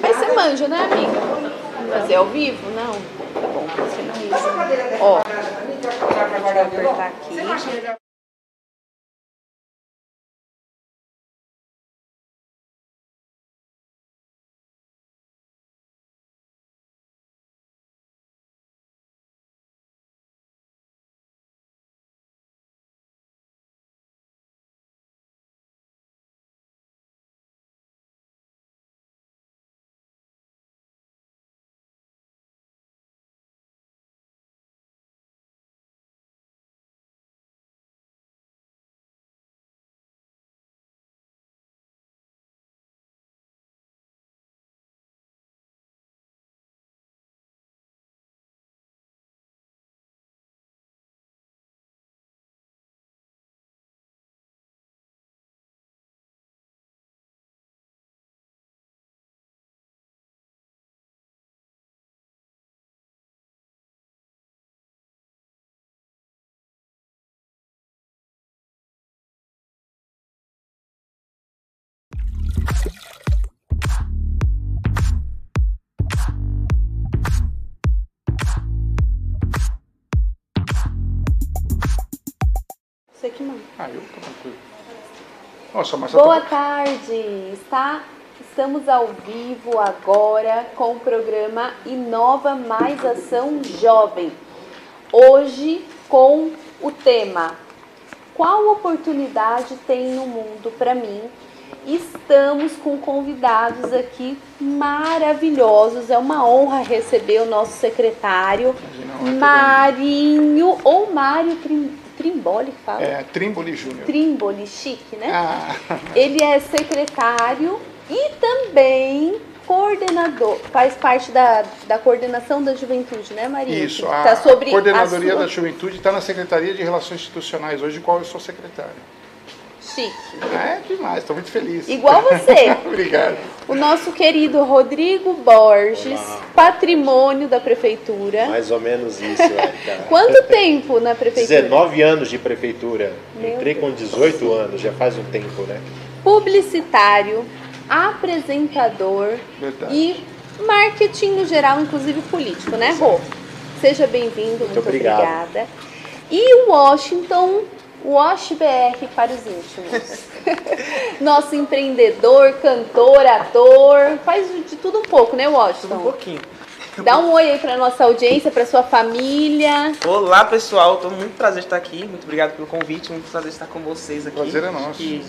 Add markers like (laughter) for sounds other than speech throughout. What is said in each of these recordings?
Mas você manja, né, amiga? Fazer ao vivo? Não. Tá bom, você não Ó, deixa eu apertar aqui. Você que manda. Ah, eu tô tranquilo. Nossa, mas Boa tá... tarde, está? Estamos ao vivo agora com o programa Inova Mais Ação Jovem. Hoje com o tema Qual oportunidade tem no mundo para mim? Estamos com convidados aqui maravilhosos. É uma honra receber o nosso secretário Marinho ou Mário Trimboli que fala. É, Trimboli Júnior. Trimboli, chique, né? Ah, Ele é secretário e também coordenador, faz parte da, da coordenação da juventude, né, Maria? isso. A tá sobre Coordenadoria a sua... da Juventude está na Secretaria de Relações Institucionais, hoje, qual eu sou secretário. Chique. É demais, estou muito feliz. Igual você. (laughs) Obrigado. O nosso querido Rodrigo Borges, Olá. patrimônio da prefeitura. Mais ou menos isso, Érica. (laughs) Quanto tempo na prefeitura? 19 anos de prefeitura. Meu Entrei com 18 anos, já faz um tempo, né? Publicitário, apresentador Verdade. e marketing no geral, inclusive político, né, Rô? Seja bem-vindo, muito, obrigado. obrigada. E o Washington, Wash BR para os íntimos. (laughs) Nosso empreendedor, cantor, ator, faz de tudo um pouco, né, Um Washington? pouquinho. Dá um oi aí para nossa audiência, para sua família. Olá pessoal, tô muito prazer de estar aqui. Muito obrigado pelo convite, muito prazer de estar com vocês aqui. Prazer é nosso. Que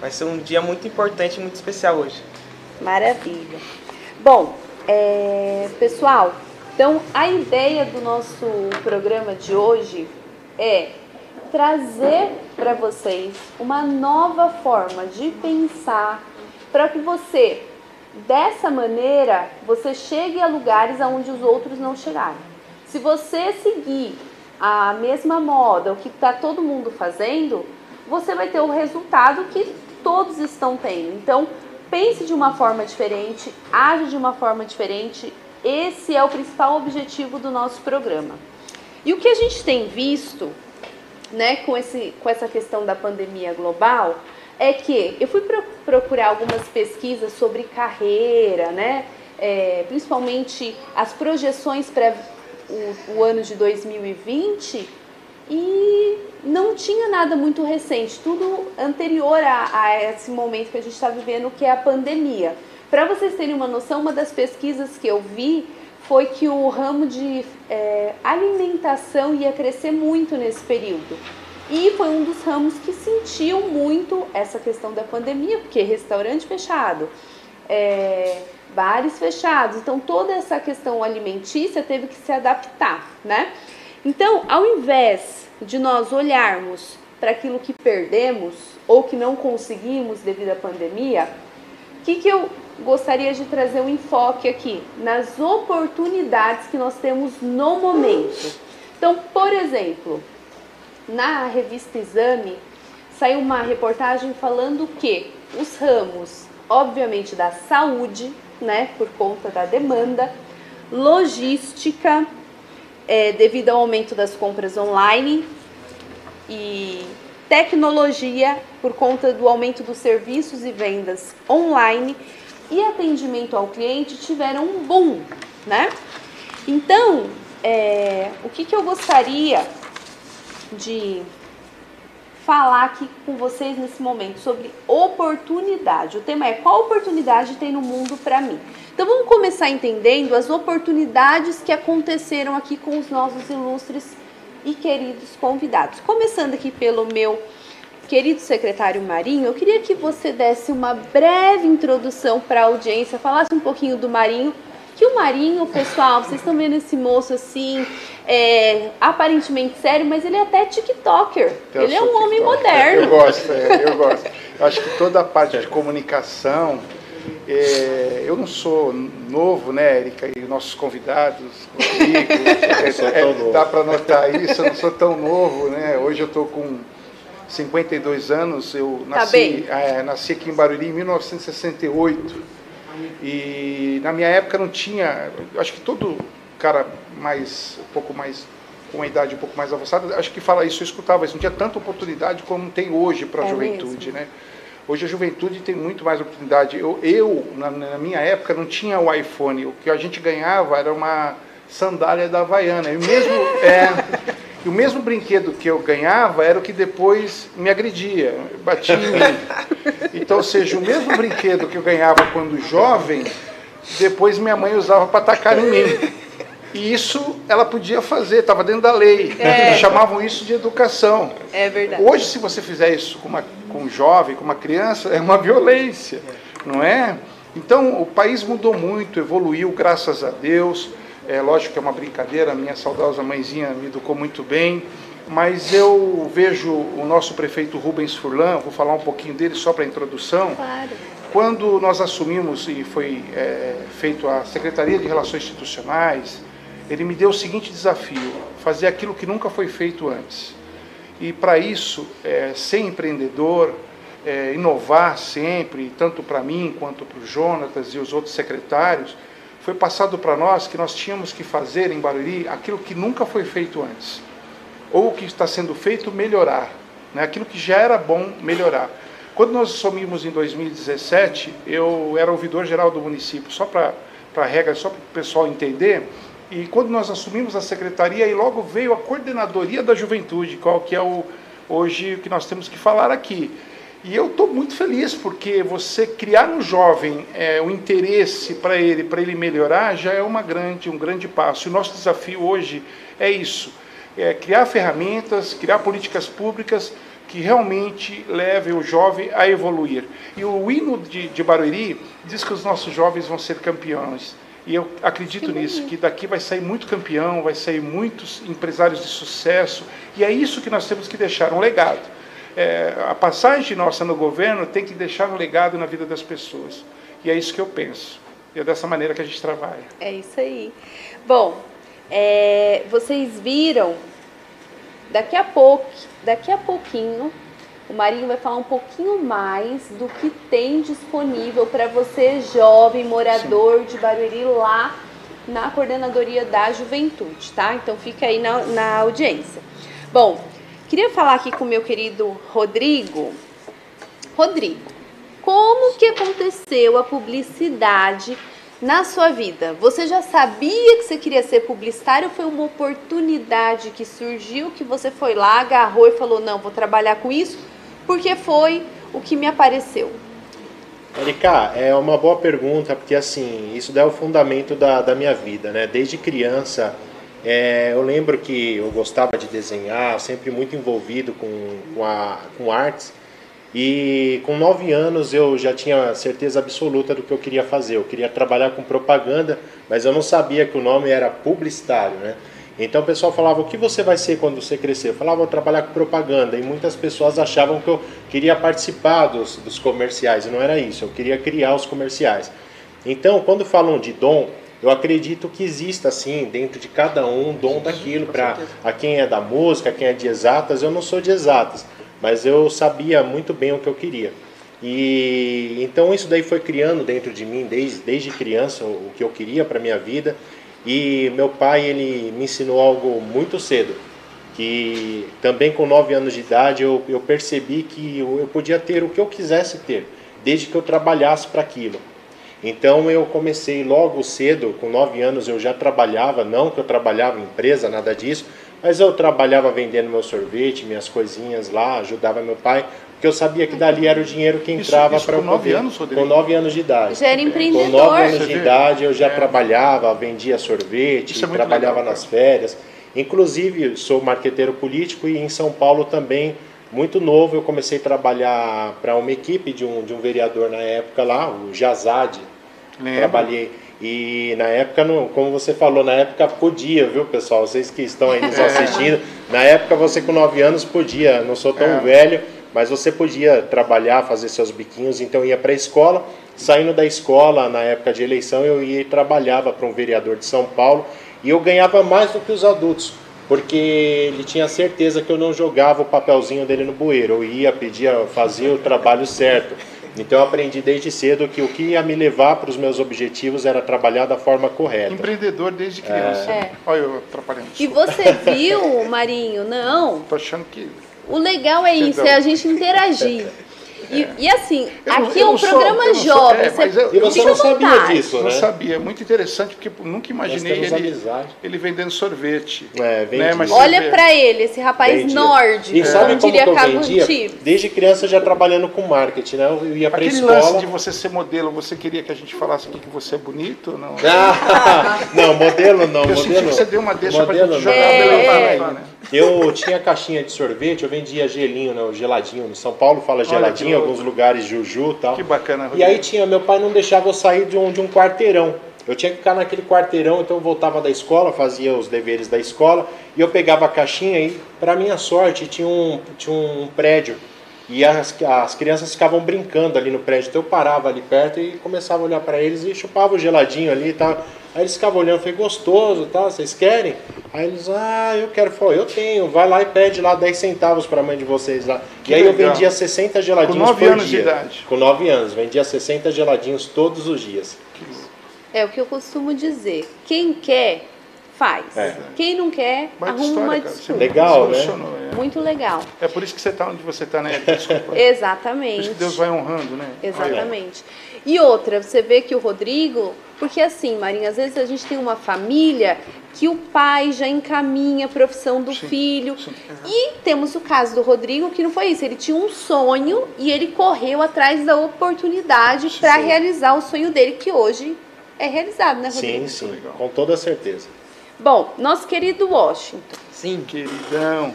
vai ser um dia muito importante e muito especial hoje. Maravilha. Bom, é, pessoal, então a ideia do nosso programa de hoje é trazer para vocês uma nova forma de pensar para que você, dessa maneira, você chegue a lugares aonde os outros não chegaram. Se você seguir a mesma moda, o que está todo mundo fazendo, você vai ter o resultado que todos estão tendo. Então, pense de uma forma diferente, age de uma forma diferente. Esse é o principal objetivo do nosso programa. E o que a gente tem visto, né, com, esse, com essa questão da pandemia global, é que eu fui pro- procurar algumas pesquisas sobre carreira, né, é, principalmente as projeções para o, o ano de 2020 e não tinha nada muito recente, tudo anterior a, a esse momento que a gente está vivendo, que é a pandemia. Para vocês terem uma noção, uma das pesquisas que eu vi foi que o ramo de é, alimentação ia crescer muito nesse período. E foi um dos ramos que sentiu muito essa questão da pandemia, porque restaurante fechado, é, bares fechados, então toda essa questão alimentícia teve que se adaptar, né? Então, ao invés de nós olharmos para aquilo que perdemos ou que não conseguimos devido à pandemia, o que, que eu gostaria de trazer um enfoque aqui? Nas oportunidades que nós temos no momento. Então, por exemplo, na revista Exame saiu uma reportagem falando que os ramos, obviamente, da saúde, né, por conta da demanda, logística, é, devido ao aumento das compras online e tecnologia, por conta do aumento dos serviços e vendas online e atendimento ao cliente, tiveram um boom, né? Então, é, o que, que eu gostaria de falar aqui com vocês nesse momento sobre oportunidade. O tema é qual oportunidade tem no mundo para mim. Então vamos começar entendendo as oportunidades que aconteceram aqui com os nossos ilustres e queridos convidados. Começando aqui pelo meu querido secretário Marinho, eu queria que você desse uma breve introdução para a audiência, falasse um pouquinho do Marinho que o Marinho, pessoal, vocês estão vendo esse moço assim, é, aparentemente sério, mas ele é até TikToker. Eu ele é um homem moderno. Eu gosto, é, eu gosto. Eu acho que toda a parte de comunicação, é, eu não sou novo, né, Erika, e nossos convidados, Rodrigo, (laughs) é, é, dá para notar isso, eu não sou tão novo, né, hoje eu estou com 52 anos, eu Tá nasci, bem. é, nasci aqui em Barueri em 1968, e na minha época não tinha, acho que todo cara mais, um pouco mais, com uma idade um pouco mais avançada, acho que fala isso, eu escutava isso, não tinha tanta oportunidade como tem hoje para a É juventude, mesmo? né? Hoje a juventude tem muito mais oportunidade. Eu, eu na, na minha época, não tinha o iPhone. O que a gente ganhava era uma sandália da Havaiana. E mesmo, é, e o mesmo brinquedo que eu ganhava era o que depois me agredia, batia em mim. (laughs) Então, ou seja, o mesmo brinquedo que eu ganhava quando jovem, depois minha mãe usava para atacar em mim. E isso ela podia fazer, estava dentro da lei. É. Chamavam isso de educação. É verdade. Hoje, se você fizer isso com, uma, com um jovem, com uma criança, é uma violência, não é? Então, o país mudou muito, evoluiu, graças a Deus. É lógico que é uma brincadeira, a minha saudosa mãezinha me educou muito bem, mas eu vejo o nosso prefeito Rubens Furlan, vou falar um pouquinho dele só para introdução. Claro. Quando nós assumimos e foi é, feito a Secretaria de Relações Institucionais, ele me deu o seguinte desafio: fazer aquilo que nunca foi feito antes. E para isso, é, ser empreendedor, é, inovar sempre, tanto para mim quanto para o Jonatas e os outros secretários, foi passado para nós que nós tínhamos que fazer em Barueri aquilo que nunca foi feito antes. Ou o que está sendo feito, melhorar. Né? Aquilo que já era bom, melhorar. Quando nós assumimos em 2017, eu era ouvidor geral do município, só para a regra, só para o pessoal entender. E quando nós assumimos a secretaria, aí logo veio a coordenadoria da juventude, qual que é o, hoje o que nós temos que falar aqui. E eu estou muito feliz porque você criar no jovem é, o interesse para ele, para ele melhorar, já é uma grande, um grande passo. E o nosso desafio hoje é isso: é criar ferramentas, criar políticas públicas que realmente levem o jovem a evoluir. E o hino de, de Barueri diz que os nossos jovens vão ser campeões. E eu acredito Que nisso, que daqui vai sair muito campeão, vai sair muitos empresários de sucesso. E é isso que nós temos que deixar, um legado. É, a passagem nossa no governo tem que deixar um legado na vida das pessoas. E é isso que eu penso. E é dessa maneira que a gente trabalha. É isso aí. Bom, é, vocês viram, daqui a pouco, daqui a pouquinho, o Marinho vai falar um pouquinho mais do que tem disponível para você, jovem, morador de Barueri, lá na coordenadoria da juventude, tá? Então fica aí na, na audiência. Bom, queria falar aqui com o meu querido Rodrigo. Rodrigo, como que aconteceu a publicidade na sua vida? Você já sabia que você queria ser publicitário foi uma oportunidade que surgiu que você foi lá, agarrou e falou: "Não, vou trabalhar com isso"? Porque foi o que me apareceu. Erika, é uma boa pergunta, porque assim, isso é o fundamento da, da minha vida, né? Desde criança, é, eu lembro que eu gostava de desenhar, sempre muito envolvido com, com, a, com artes, e com nove anos eu já tinha certeza absoluta do que eu queria fazer. Eu queria trabalhar com propaganda, mas eu não sabia que o nome era publicitário, né? Então o pessoal falava: o que você vai ser quando você crescer? Eu falava: vou trabalhar com propaganda. E muitas pessoas achavam que eu queria participar dos, dos comerciais. E não era isso, eu queria criar os comerciais. Então, quando falam de dom, eu acredito que exista, assim, dentro de cada um, um dom daquilo. Para a quem é da música, quem é de exatas, eu não sou de exatas, mas eu sabia muito bem o que eu queria. E então isso daí foi criando dentro de mim desde, desde criança o, o que eu queria para minha vida. E meu pai ele me ensinou algo muito cedo. que também com 9 anos de idade eu, eu percebi que eu, eu podia ter o que eu quisesse ter, desde que eu trabalhasse para aquilo. Então eu comecei logo cedo, com 9 anos eu já trabalhava, não que eu trabalhava em empresa, nada disso, mas eu trabalhava vendendo meu sorvete, minhas coisinhas lá, ajudava meu pai, porque eu sabia que dali era o dinheiro que entrava para com 9 anos, Rodrigo? Com 9 anos de idade. Já era empreendedor. Com 9 anos de idade eu já É. trabalhava, vendia sorvete, é trabalhava legal, nas férias. Inclusive, sou marqueteiro político e em São Paulo também, muito novo, eu comecei a trabalhar para uma equipe de um, de um vereador na época lá, o Jazad. Lembro. Trabalhei. E na época, não- como você falou, na época podia, viu, pessoal? Vocês que estão aí nos assistindo, na época você com 9 anos podia, não sou tão É. velho, mas você podia trabalhar, fazer seus biquinhos, então ia para a escola. Saindo da escola, na época de eleição, eu ia e trabalhava para um vereador de São Paulo e eu ganhava mais do que os adultos, porque ele tinha certeza que eu não jogava o papelzinho dele no bueiro, eu ia, pedia, fazia o trabalho certo. Então eu aprendi desde cedo que o que ia me levar para os meus objetivos era trabalhar da forma correta. Empreendedor desde criança. É. Olha eu atrapalhando. E você viu, Marinho? Não. Tô achando que... O legal é isso, é a gente interagir. (laughs) E, e assim, Eu não- aqui eu é um não sou- programa não sou- jovem. é, mas eu- E você não sabia vontade. disso, Não né? sabia, é muito interessante porque nunca imaginei ele, amizade. ele vendendo sorvete. É, né? Mas você Olha vê- pra ele, esse rapaz Vendia. nórdico, E sabe como que eu vendia? Antibes. Desde criança já trabalhando com marketing, né? Eu ia para Aquele escola. lance de você ser modelo, você queria que a gente falasse aqui que você é bonito ou não? Ah, (laughs) não, modelo não, eu senti modelo. que você deu uma deixa pra modelo gente não. jogar É. aí, né? Eu tinha caixinha de sorvete, eu vendia gelinho, né, o geladinho. No São Paulo fala geladinho, em alguns lugares juju e tal. Que bacana, E Rodrigo. aí tinha, meu pai não deixava eu sair de um, de um quarteirão. Eu tinha que ficar naquele quarteirão, então eu voltava da escola, fazia os deveres da escola, e eu pegava a caixinha e, para minha sorte, tinha um, tinha um prédio. E as, as crianças ficavam brincando ali no prédio. Então eu parava ali perto e começava a olhar para eles e chupava o geladinho ali e tal. Aí eles ficavam olhando, falei, gostoso, tá? Vocês querem? Aí eles, ah, eu quero. Falei, eu tenho, vai lá e pede lá 10 centavos para a mãe de vocês lá. Que e aí eu legal. vendia 60 geladinhos Com nove por anos de dia. idade. Com 9 anos, vendia 60 geladinhos todos os dias. É o que eu costumo dizer. Quem quer, faz. É. Quem não quer, Baita arruma uma história. Você desculpa. Legal, né? é. Muito legal. É por isso que você está onde você está, né? Desculpa. (laughs) Por Exatamente. isso que Deus vai honrando, né? Exatamente. E outra, você vê que o Rodrigo, porque assim, Marinha, às vezes a gente tem uma família que o pai já encaminha a profissão do Sim, filho. sim. E temos o caso do Rodrigo, que não foi isso. Ele tinha um sonho e ele correu atrás da oportunidade para realizar o sonho dele, que hoje é realizado, né, Rodrigo? Sim, sim, com toda certeza. Bom, nosso querido Washington. Sim. Queridão.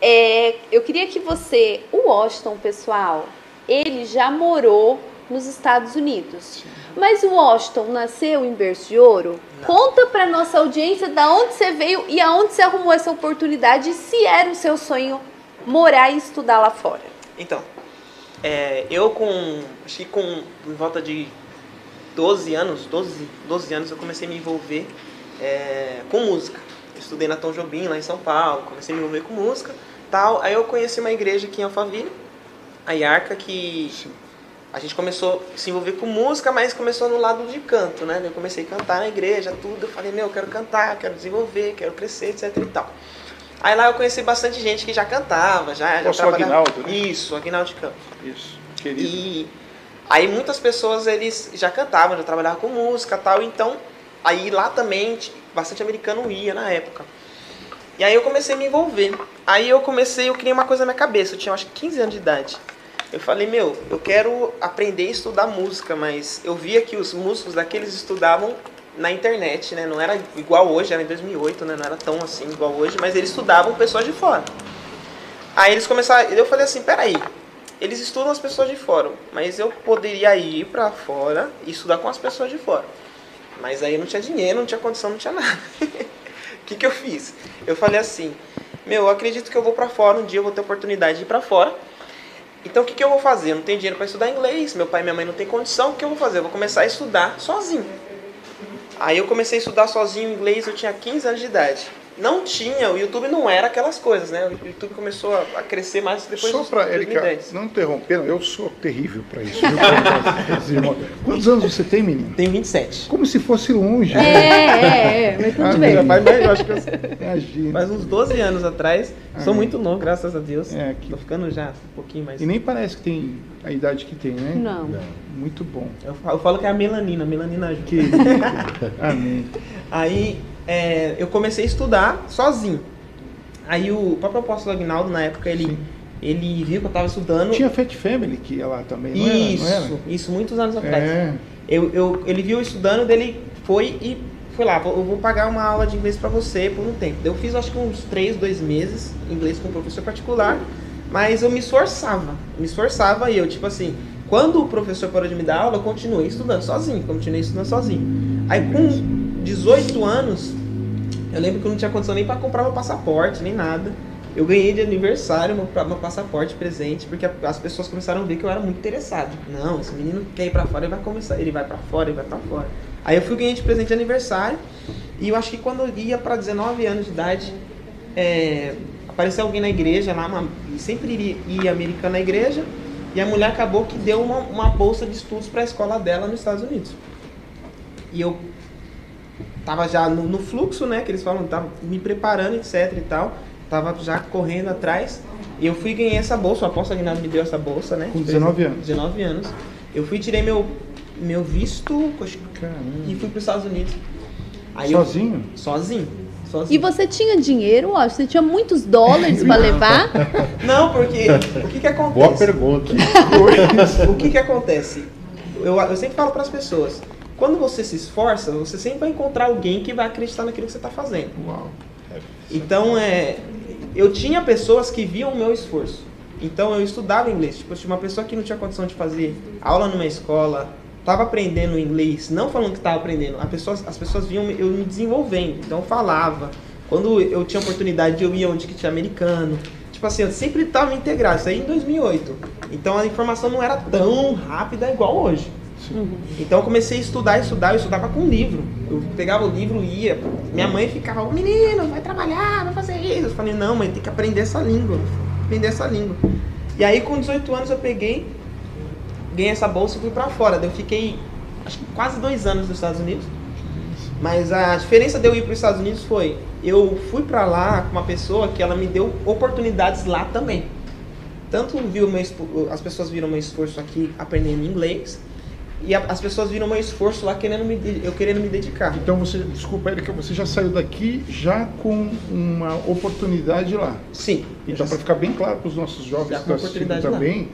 É, eu queria que você, o Washington, pessoal, ele já morou nos Estados Unidos. Mas o Washington nasceu em berço de ouro? Conta pra nossa audiência da onde você veio e aonde você arrumou essa oportunidade e se era o seu sonho morar e estudar lá fora. Então, é, eu com. Acho que com por volta de 12 anos, 12, 12 anos eu comecei a me envolver é, com música. Eu estudei na Tom Jobim, lá em São Paulo, comecei a me envolver com música tal. Aí eu conheci uma igreja aqui em Alphaville, a Iarca, que Sim. A gente começou a se envolver com música, mas começou no lado de canto, né? Eu comecei a cantar na igreja, tudo. Eu falei, meu, eu quero cantar, quero desenvolver, quero crescer, etc e tal. Aí lá eu conheci bastante gente que já cantava, já, já Nosso Aguinaldo, né? Isso, Aguinaldo de Campos. Isso. Querido. E aí muitas pessoas eles já cantavam, já trabalhavam com música e tal, então aí lá também bastante americano ia na época. E aí eu comecei a me envolver. Aí eu comecei, eu criei uma coisa na minha cabeça, eu tinha acho que 15 anos de idade. Eu falei, meu, eu quero aprender a estudar música, mas eu via que os músicos daqueles estudavam na internet, né? Não era igual hoje, era em 2008, né? Não era tão assim igual hoje, mas eles estudavam pessoas de fora. Aí eles começaram, eu falei assim, peraí, eles estudam as pessoas de fora, mas eu poderia ir pra fora e estudar com as pessoas de fora. Mas aí não tinha dinheiro, não tinha condição, não tinha nada. O (laughs) que, que eu fiz? Eu falei assim, meu, eu acredito que eu vou pra fora, um dia eu vou ter oportunidade de ir pra fora. Então o que, que eu vou fazer? Eu não tenho dinheiro para estudar inglês, meu pai e minha mãe não têm condição, o que eu vou fazer? Eu vou começar a estudar sozinho. Aí eu comecei a estudar sozinho inglês, eu tinha 15 anos de idade. Não tinha, o YouTube não era aquelas coisas, né? O YouTube começou a, a crescer mais depois Só de para Erika, 2010. não interrompendo, eu sou terrível para isso. viu? Quantos anos você tem, menino? Tenho 27. Como se fosse longe. É, é, é, mas tudo Ah, bem. Faz, mais- eu acho que eu- Imagina. faz uns 12 anos atrás. Sou Ah, muito novo, graças a Deus. É, que- Tô ficando já um pouquinho mais. E nem parece que tem a idade que tem, né? Não. Muito bom. Eu falo, eu falo que é a melanina, a melanina ajuda. Que... Amém. Aí é, eu comecei a estudar sozinho. Aí o próprio apóstolo Agnaldo, na época, ele, Sim. ele viu que eu tava estudando. Tinha Fat Family que ia lá também, não isso, era? Não isso, muitos anos era? atrás. É. Eu, eu, ele viu eu estudando, dele foi e foi lá, "Vou- eu vou pagar uma aula de inglês pra você por um tempo. Eu fiz acho que uns três, dois meses inglês com um professor particular, mas eu me esforçava, me esforçava e eu, tipo assim, quando o professor parou de me dar aula, eu continuei estudando sozinho, continuei estudando sozinho. Aí com 18 anos, eu lembro que eu não tinha condição nem pra comprar meu passaporte, nem nada. Eu ganhei de aniversário meu, meu passaporte presente, porque a- as pessoas começaram a ver que eu era muito interessado. Não, esse menino quer ir pra fora, ele vai começar, ele vai pra fora, ele vai pra fora. Aí eu fui ganhei de presente de aniversário, e eu acho que quando eu ia pra 19 anos de idade, é, apareceu alguém na igreja lá, uma, sempre iria, ia americano na igreja, e a mulher acabou que deu uma, uma bolsa de estudos pra escola dela nos Estados Unidos. E eu tava já no, no fluxo, né? Que eles falam, tava me preparando, etc e tal. Tava já correndo atrás. E eu fui e ganhei essa bolsa. O apóstolo Aguinaldo me deu essa bolsa, né? Com 19 anos. 19 anos. Eu fui e tirei meu, meu visto Caramba. e fui para os Estados Unidos. Aí eu- Sozinho? sozinho. Sozinho. E você tinha dinheiro, ó? Você tinha muitos dólares pra levar? (laughs) Não, porque o que que acontece? Boa pergunta. (laughs) o que que acontece? Eu, eu sempre falo para as pessoas, quando você se esforça, você sempre vai encontrar alguém que vai acreditar naquilo que você está fazendo. Uau. Então, é, eu tinha pessoas que viam o meu esforço. Então, eu estudava inglês. Tipo, eu tinha uma pessoa que não tinha condição de fazer aula numa escola, estava aprendendo inglês, não falando que estava aprendendo, a pessoa, as pessoas viam eu me desenvolvendo. Então, eu falava. Quando eu tinha oportunidade, eu ia onde que tinha americano. Tipo assim, eu sempre estava integrado. Isso aí em 2008. Então, a informação não era tão rápida igual hoje. Então eu comecei a estudar, estudar, eu estudava com livro. Eu pegava o livro ia. Minha mãe ficava, "Ô, menino, vai trabalhar, vai fazer isso. Eu falei, não, mãe, tem que aprender essa língua. Aprender essa língua. E aí com 18 anos eu peguei, ganhei essa bolsa e fui pra fora. Eu fiquei acho que quase dois anos nos Estados Unidos. Mas a diferença de eu ir para os Estados Unidos foi, eu fui pra lá com uma pessoa que ela me deu oportunidades lá também. Tanto viu meu, as pessoas viram meu esforço aqui aprendendo inglês, e a- as pessoas viram meu esforço lá querendo me, eu querendo me dedicar. Então você, desculpa, Erika, você já saiu daqui já com uma oportunidade lá. Sim. Então, para ficar bem claro para os nossos jovens Já que com estão assistindo oportunidade lá. também,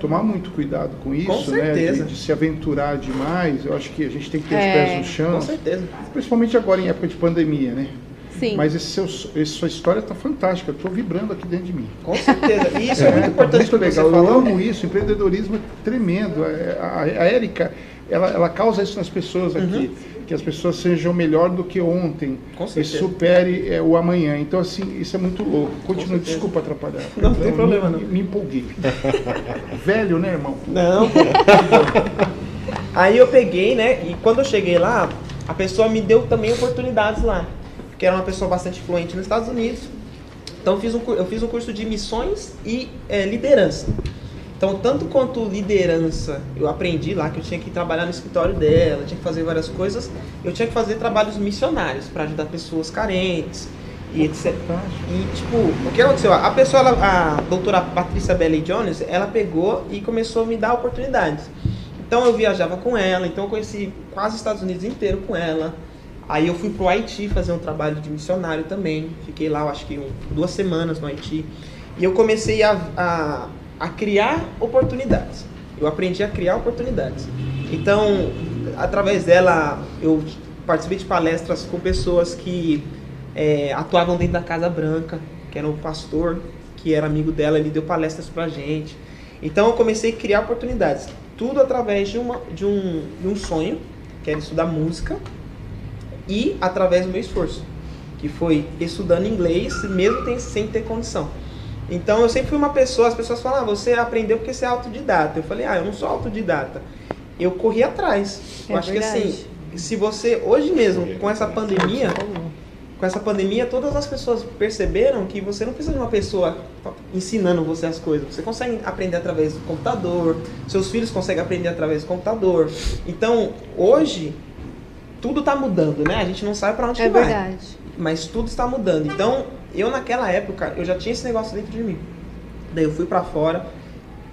tomar muito cuidado com isso, né? certeza. De, de se aventurar demais. Eu acho que a gente tem que ter É, os pés no chão. com certeza. Principalmente agora em época de pandemia, né? Sim. Mas esse seu, essa sua história está fantástica. Eu estou vibrando aqui dentro de mim. Com certeza. E isso é, muito tá importante muito legal. Eu amo isso. Empreendedorismo é tremendo. É, A, a Érica, ela, ela causa isso nas pessoas aqui. Que as pessoas sejam melhor do que ontem. Uhum. Com e supere é, o amanhã. Então, assim, isso é muito louco. Continua, desculpa atrapalhar. Não, não tem Eu problema, me, não. Me empolguei. (laughs) Velho, né, irmão? Não. Aí eu peguei, né? E quando eu cheguei lá, a pessoa me deu também oportunidades lá. Porque era uma pessoa bastante fluente nos Estados Unidos. Então eu fiz um, eu fiz um curso de missões e eh, liderança. Então, tanto quanto liderança, eu aprendi lá que eu tinha que trabalhar no escritório dela, tinha que fazer várias coisas. Eu tinha que fazer trabalhos missionários para ajudar pessoas carentes e etc. E, tipo, o que aconteceu? A pessoa, ela- a doutora Patrícia Bailey Jones, ela pegou e começou a me dar oportunidades. Então eu viajava com ela, então eu conheci quase os Estados Unidos inteiro com ela. Aí eu fui pro Haiti fazer um trabalho de missionário também. Fiquei lá, acho que um- duas semanas no Haiti. E eu comecei a, a, a criar oportunidades. Eu aprendi a criar oportunidades. Então, através dela, eu participei de palestras com pessoas que é, atuavam dentro da Casa Branca, que era um pastor, que era amigo dela, ele deu palestras pra gente. Então eu comecei a criar oportunidades. Tudo através de, uma, de, um, de um sonho, que era estudar música, e através do meu esforço, que foi estudando inglês, mesmo sem ter condição. Então eu sempre fui uma pessoa, as pessoas falam, ah, você aprendeu porque você é autodidata. Eu falei, ah, eu não sou autodidata. Eu corri atrás. Eu É acho que verdade. assim, se você, hoje mesmo, com essa pandemia, com essa pandemia, todas as pessoas perceberam que você não precisa de uma pessoa ensinando você as coisas. Você consegue aprender através do computador, seus filhos conseguem aprender através do computador. Então, hoje, tudo está mudando, né? A gente não sabe para onde É que vai. verdade. Mas tudo está mudando. Então, eu naquela época, eu já tinha esse negócio dentro de mim. Daí eu fui pra fora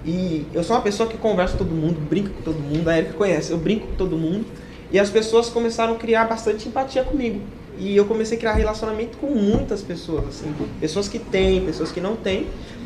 e eu sou uma pessoa que conversa com todo mundo, brinca com todo mundo, a Erika conhece, eu brinco com todo mundo. E as pessoas começaram a criar bastante empatia comigo. E eu comecei a criar relacionamento com muitas pessoas, assim, pessoas que têm, pessoas que não têm.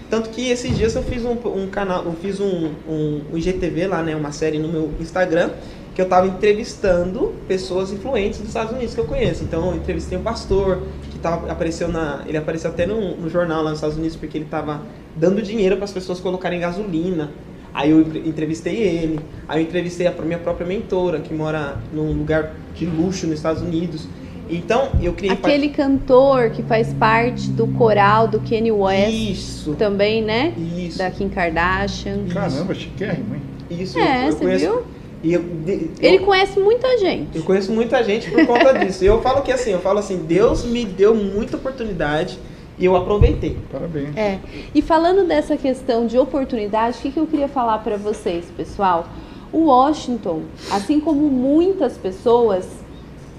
Tanto que esses dias eu fiz um, um canal, eu fiz um, um, um IGTV lá, né, uma série no meu Instagram, que eu estava entrevistando pessoas influentes dos Estados Unidos que eu conheço. Então eu entrevistei um pastor que tava, apareceu na, ele apareceu até no, no jornal lá nos Estados Unidos porque ele estava dando dinheiro para as pessoas colocarem gasolina. Aí eu entre- entrevistei ele, aí eu entrevistei a minha própria mentora que mora num lugar de luxo nos Estados Unidos. Então eu criei Aquele cantor que faz parte do coral do Kanye West isso, também, né? isso, Da Kim Kardashian. Caramba, chiquérrimo, hein? isso. É, eu você conheço- viu? E eu, de- Ele eu- conhece muita gente. Eu conheço muita gente por conta (laughs) disso. E eu falo que assim, eu falo assim, Deus me deu muita oportunidade e eu aproveitei. Parabéns. É. E falando dessa questão de oportunidade, o que, que eu queria falar para vocês, pessoal? O Washington, assim como muitas pessoas,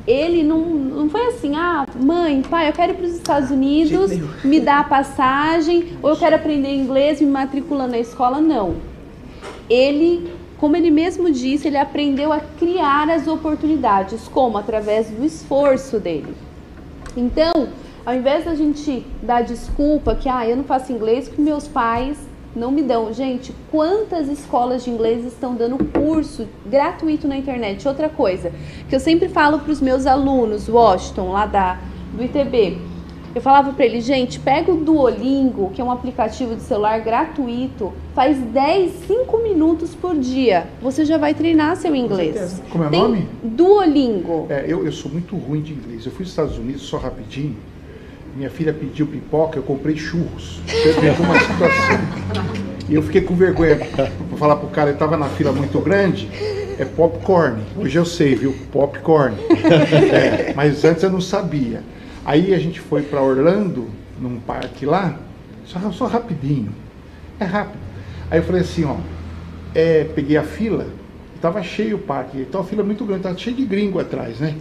ele não, não foi assim, ah, mãe, pai, eu quero ir para os Estados Unidos, me dá a passagem, ou eu quero aprender inglês, me matricula na escola. Não. Ele, como ele mesmo disse, ele aprendeu a criar as oportunidades. Como? Através do esforço dele. Então, ao invés da gente dar desculpa que ah, eu não faço inglês porque meus pais não me dão. Gente, quantas escolas de inglês estão dando curso gratuito na internet? Outra coisa que eu sempre falo para os meus alunos, Washington, lá da, do ITB, eu falava para ele, gente, pega o Duolingo, que é um aplicativo de celular gratuito, faz 10, 5 minutos por dia. Você já vai treinar seu inglês. Como é o nome? Duolingo. É, eu, eu sou muito ruim de inglês. Eu fui aos Estados Unidos só rapidinho. Minha filha pediu pipoca, eu comprei churros. Vê uma situação. E eu fiquei com vergonha. Vou falar pro cara, ele tava na fila muito grande. É popcorn. Hoje eu sei, viu? Popcorn. É, mas antes eu não sabia. Aí a gente foi para Orlando, num parque lá, só, só rapidinho. É rápido. Aí eu falei assim, ó, é, peguei a fila, tava cheio o parque, então a fila muito grande, tava cheio de gringo atrás, né?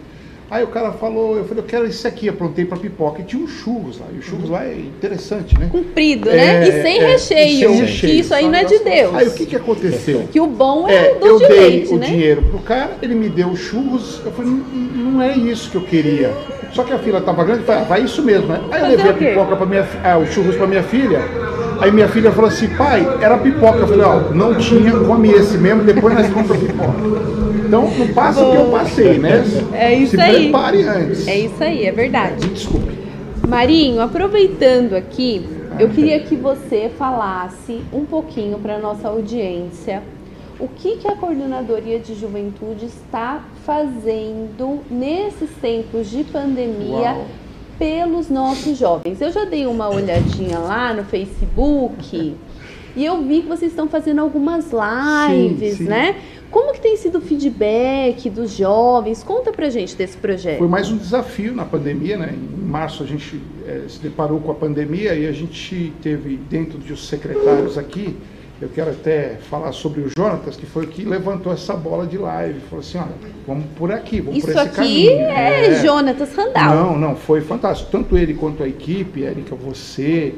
Aí o cara falou, eu falei, eu quero esse aqui, aprontei para pipoca, e tinha um churros lá, e o churros lá é interessante, né? Comprido, É, né? E sem é, recheio. e sem Que recheio. isso aí não é de Deus. Aí o que que aconteceu? Que o bom é, É, o doce eu de dei o né? dinheiro pro cara, ele me deu churros, eu falei, não, não é isso que eu queria. Só que a fila tava grande, falei, ah, vai isso mesmo, né? Aí eu levei a pipoca para minha ah, os churros para minha filha. Aí minha filha falou assim, pai, era pipoca. Eu falei, ó, não tinha, come esse mesmo, depois nós compramos pipoca. Então não passa o que eu passei, né? É isso Se aí. prepare antes. É isso aí, é verdade. Me desculpe. Marinho, aproveitando aqui, eu queria que você falasse um pouquinho para nossa audiência o que, que a Coordenadoria de Juventude está fazendo nesses tempos de pandemia Uau. pelos nossos jovens. Eu já dei uma olhadinha lá no Facebook e eu vi que vocês estão fazendo algumas lives, sim. né? Como que tem sido o feedback dos jovens? Conta pra gente desse projeto. Foi mais um desafio na pandemia, né? Em março a gente eh, se deparou com a pandemia e a gente teve dentro dos secretários aqui, eu quero até falar sobre o Jonatas, que foi o que levantou essa bola de live. Falou assim, olha, vamos por aqui, vamos por Isso esse aqui caminho. é, Jonatas Randall. Não, não, foi fantástico. Tanto ele quanto a equipe, Érica, você,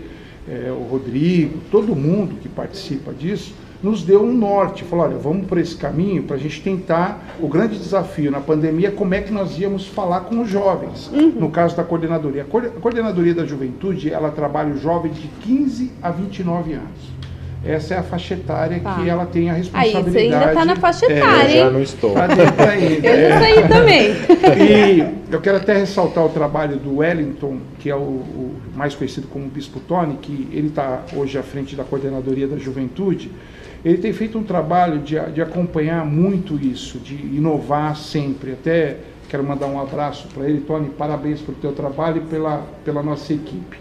eh, o Rodrigo, todo mundo que participa disso, nos deu um norte. Falou, olha, vamos por esse caminho para a gente tentar. O grande desafio na pandemia é como é que nós íamos falar com os jovens. No caso da coordenadoria. A coor- a coordenadoria da juventude, ela trabalha os jovens de 15 a 29 anos. Essa é a faixa etária Tá. que ela tem a Aí, responsabilidade. você ainda tá na faixa É, etária, Eu já não estou. Tá ainda. (laughs) Eu é. já saí também. E eu quero até ressaltar o trabalho do Wellington, que é o, o mais conhecido como Bispo Tony, que ele está hoje à frente da coordenadoria da juventude. Ele tem feito um trabalho de, de acompanhar muito isso, de inovar sempre. Até quero mandar um abraço para ele. Tony, parabéns pelo teu trabalho e pela, pela nossa equipe,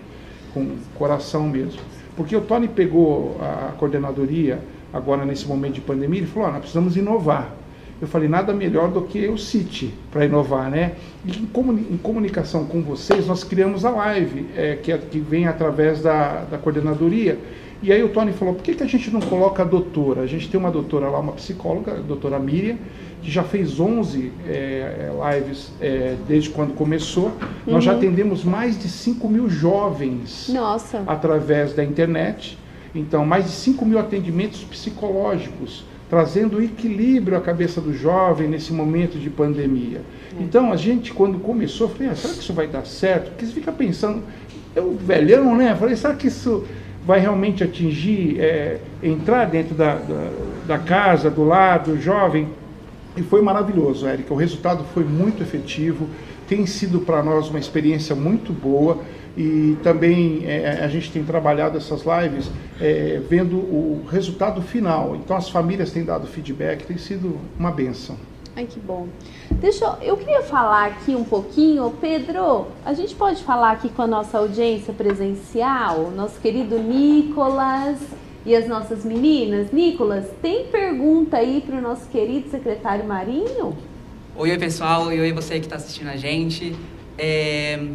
com coração mesmo. Porque o Tony pegou a coordenadoria agora nesse momento de pandemia e falou, "Ó, nós precisamos inovar. eu falei, nada melhor do que o City para inovar, né? E em, comunicação com vocês, nós criamos a live, é, que, é, que vem através da, da coordenadoria. E aí o Tony falou, por que, que a gente não coloca a doutora? A gente tem uma doutora lá, uma psicóloga, a doutora Miriam, que já fez 11 é, é, lives é, desde quando começou. Uhum. Nós já uhum. atendemos mais de 5 mil jovens Nossa. através da internet. Então, mais de 5 mil atendimentos psicológicos trazendo equilíbrio à cabeça do jovem nesse momento de pandemia. Então a gente, quando começou, falei, ah, será que isso vai dar certo? Porque você fica pensando, eu velhão, né? Falei, será que isso vai realmente atingir, é, entrar dentro da, da, da, casa, do lado, jovem? E foi maravilhoso, Érica. O resultado foi muito efetivo, tem sido para nós uma experiência muito boa e também é, a gente tem trabalhado essas lives é, vendo o resultado final. Então as famílias têm dado feedback, tem sido uma benção. Ai, que bom. Deixa eu, eu queria falar aqui um pouquinho, Pedro, a gente pode falar aqui com a nossa audiência presencial, nosso querido Nicolas e as nossas meninas. Nicolas, tem pergunta aí para o nosso querido secretário Marinho? Oi, oi pessoal, oi, oi você que está assistindo a gente. É,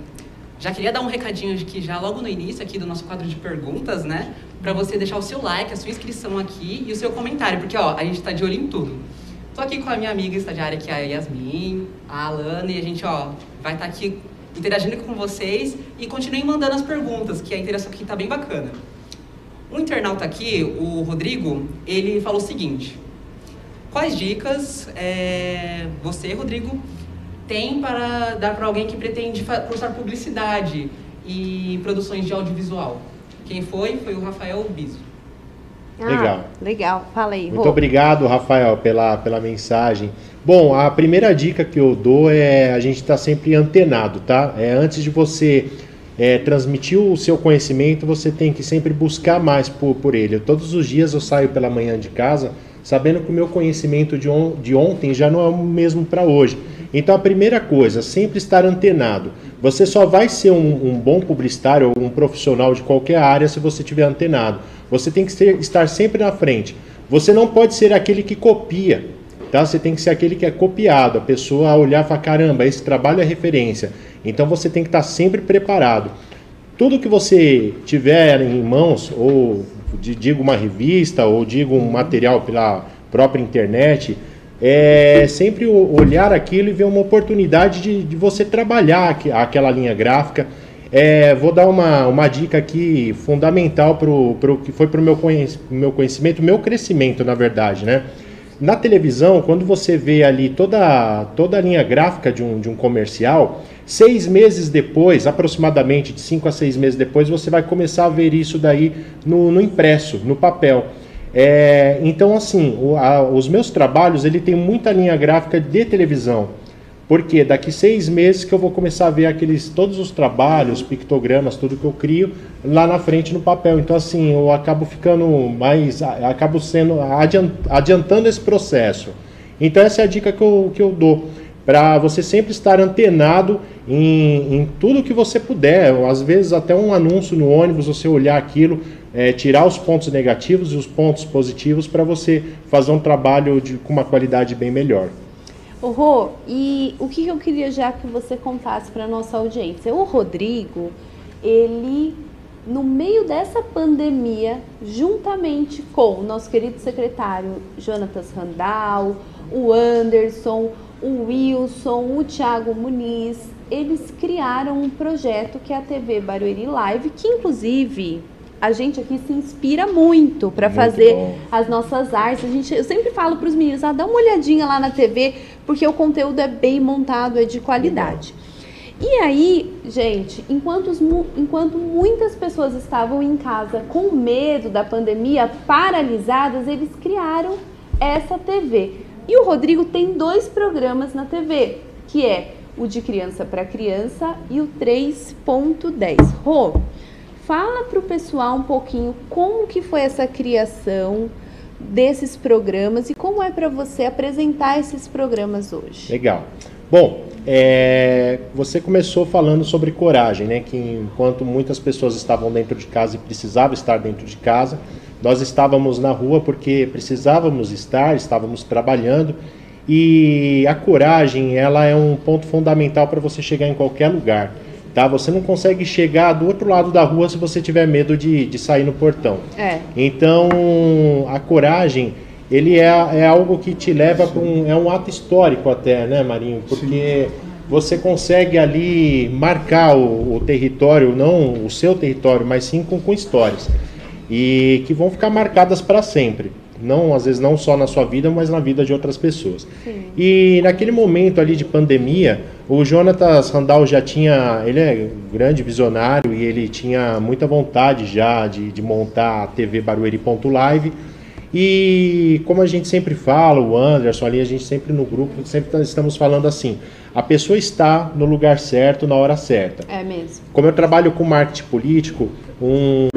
já queria dar um recadinho que já logo no início aqui do nosso quadro de perguntas, né? Para você deixar o seu like, a sua inscrição aqui e o seu comentário, porque ó, a gente está de olho em tudo. Tô aqui com a minha amiga estagiária que é a Yasmin, a Alana, e a gente ó, vai estar tá aqui interagindo com vocês e continuem mandando as perguntas, que a interação aqui tá bem bacana. Um internauta aqui, o Rodrigo, ele falou o seguinte: Quais dicas é, você, Rodrigo, tem para dar para alguém que pretende cursar publicidade e produções de audiovisual. Quem foi? Foi o Rafael Biso. Ah, legal. Legal, fala aí. Muito Rô. obrigado, Rafael, pela, pela mensagem. Bom, a primeira dica que eu dou é a gente estar tá sempre antenado, tá? É, antes de você é, transmitir o seu conhecimento, você tem que sempre buscar mais por, por ele. Todos os dias eu saio pela manhã de casa sabendo que o meu conhecimento de, on, de ontem já não é o mesmo para hoje. Então a primeira coisa, sempre estar antenado. Você só vai ser um, um bom publicitário ou um profissional de qualquer área se você estiver antenado. Você tem que ser, estar sempre na frente. Você não pode ser aquele que copia. Tá? Você tem que ser aquele que é copiado. A pessoa a olhar e falar, caramba, esse trabalho é referência. Então você tem que estar sempre preparado. Tudo que você tiver em mãos, ou digo uma revista, ou digo um material pela própria internet, é sempre olhar aquilo e ver uma oportunidade de, de você trabalhar aquela linha gráfica. É, vou dar uma, uma dica aqui fundamental para o que foi para o meu, meu conhecimento, meu crescimento, na verdade, né? Na televisão, quando você vê ali toda, toda a linha gráfica de um, de um comercial, seis meses depois, aproximadamente de cinco a seis meses depois, você vai começar a ver isso daí no, no impresso, no papel. É, então, assim, o, a, os meus trabalhos, ele tem muita linha gráfica de televisão. Porque daqui seis meses que eu vou começar a ver aqueles todos os trabalhos, pictogramas, tudo que eu crio lá na frente no papel. Então assim, eu acabo ficando mais, acabo sendo adiantando esse processo. Então essa é a dica que eu, que eu dou para você sempre estar antenado em, em tudo que você puder. Às vezes até um anúncio no ônibus, você olhar aquilo, é, tirar os pontos negativos e os pontos positivos para você fazer um trabalho de, com uma qualidade bem melhor. O Rô, e o que eu queria já que você contasse para nossa audiência? O Rodrigo, ele no meio dessa pandemia, juntamente com o nosso querido secretário Jonatas Randall, o Anderson, o Wilson, o Thiago Muniz, eles criaram um projeto que é a TV Barueri Live, que inclusive a gente aqui se inspira muito para fazer bom. as nossas artes. A gente, eu sempre falo para os meninos, ah, dá uma olhadinha lá na TV, porque o conteúdo é bem montado, é de qualidade. E aí, gente, enquanto, enquanto muitas pessoas estavam em casa com medo da pandemia, paralisadas, eles criaram essa TV. E o Rodrigo tem dois programas na TV, que é o de criança para criança e o 3.10. Rô, Fala para o pessoal um pouquinho como que foi essa criação desses programas e como é para você apresentar esses programas hoje. Legal. Bom, é, você começou falando sobre coragem, né? Que enquanto muitas pessoas estavam dentro de casa e precisavam estar dentro de casa, nós estávamos na rua porque precisávamos estar, estávamos trabalhando E a coragem, ela é um ponto fundamental para você chegar em qualquer lugar. Tá? Você não consegue chegar do outro lado da rua se você tiver medo de, de sair no portão. É. Então, a coragem, ele é, é algo que te leva para um. É um ato histórico até, né, Marinho? Porque você consegue ali marcar o, o território, não o seu território, mas sim com, com histórias. E que vão ficar marcadas para sempre não às vezes não só na sua vida, mas na vida de outras pessoas. Sim. E naquele momento ali de pandemia, o Jonatas Randall já tinha, ele é um grande visionário e ele tinha muita vontade já de, de montar a TV Barueri.live. E como a gente sempre fala, o Anderson ali, a gente sempre no grupo, sempre tá, estamos falando assim, a pessoa está no lugar certo, na hora certa. É mesmo. Como eu trabalho com marketing político, um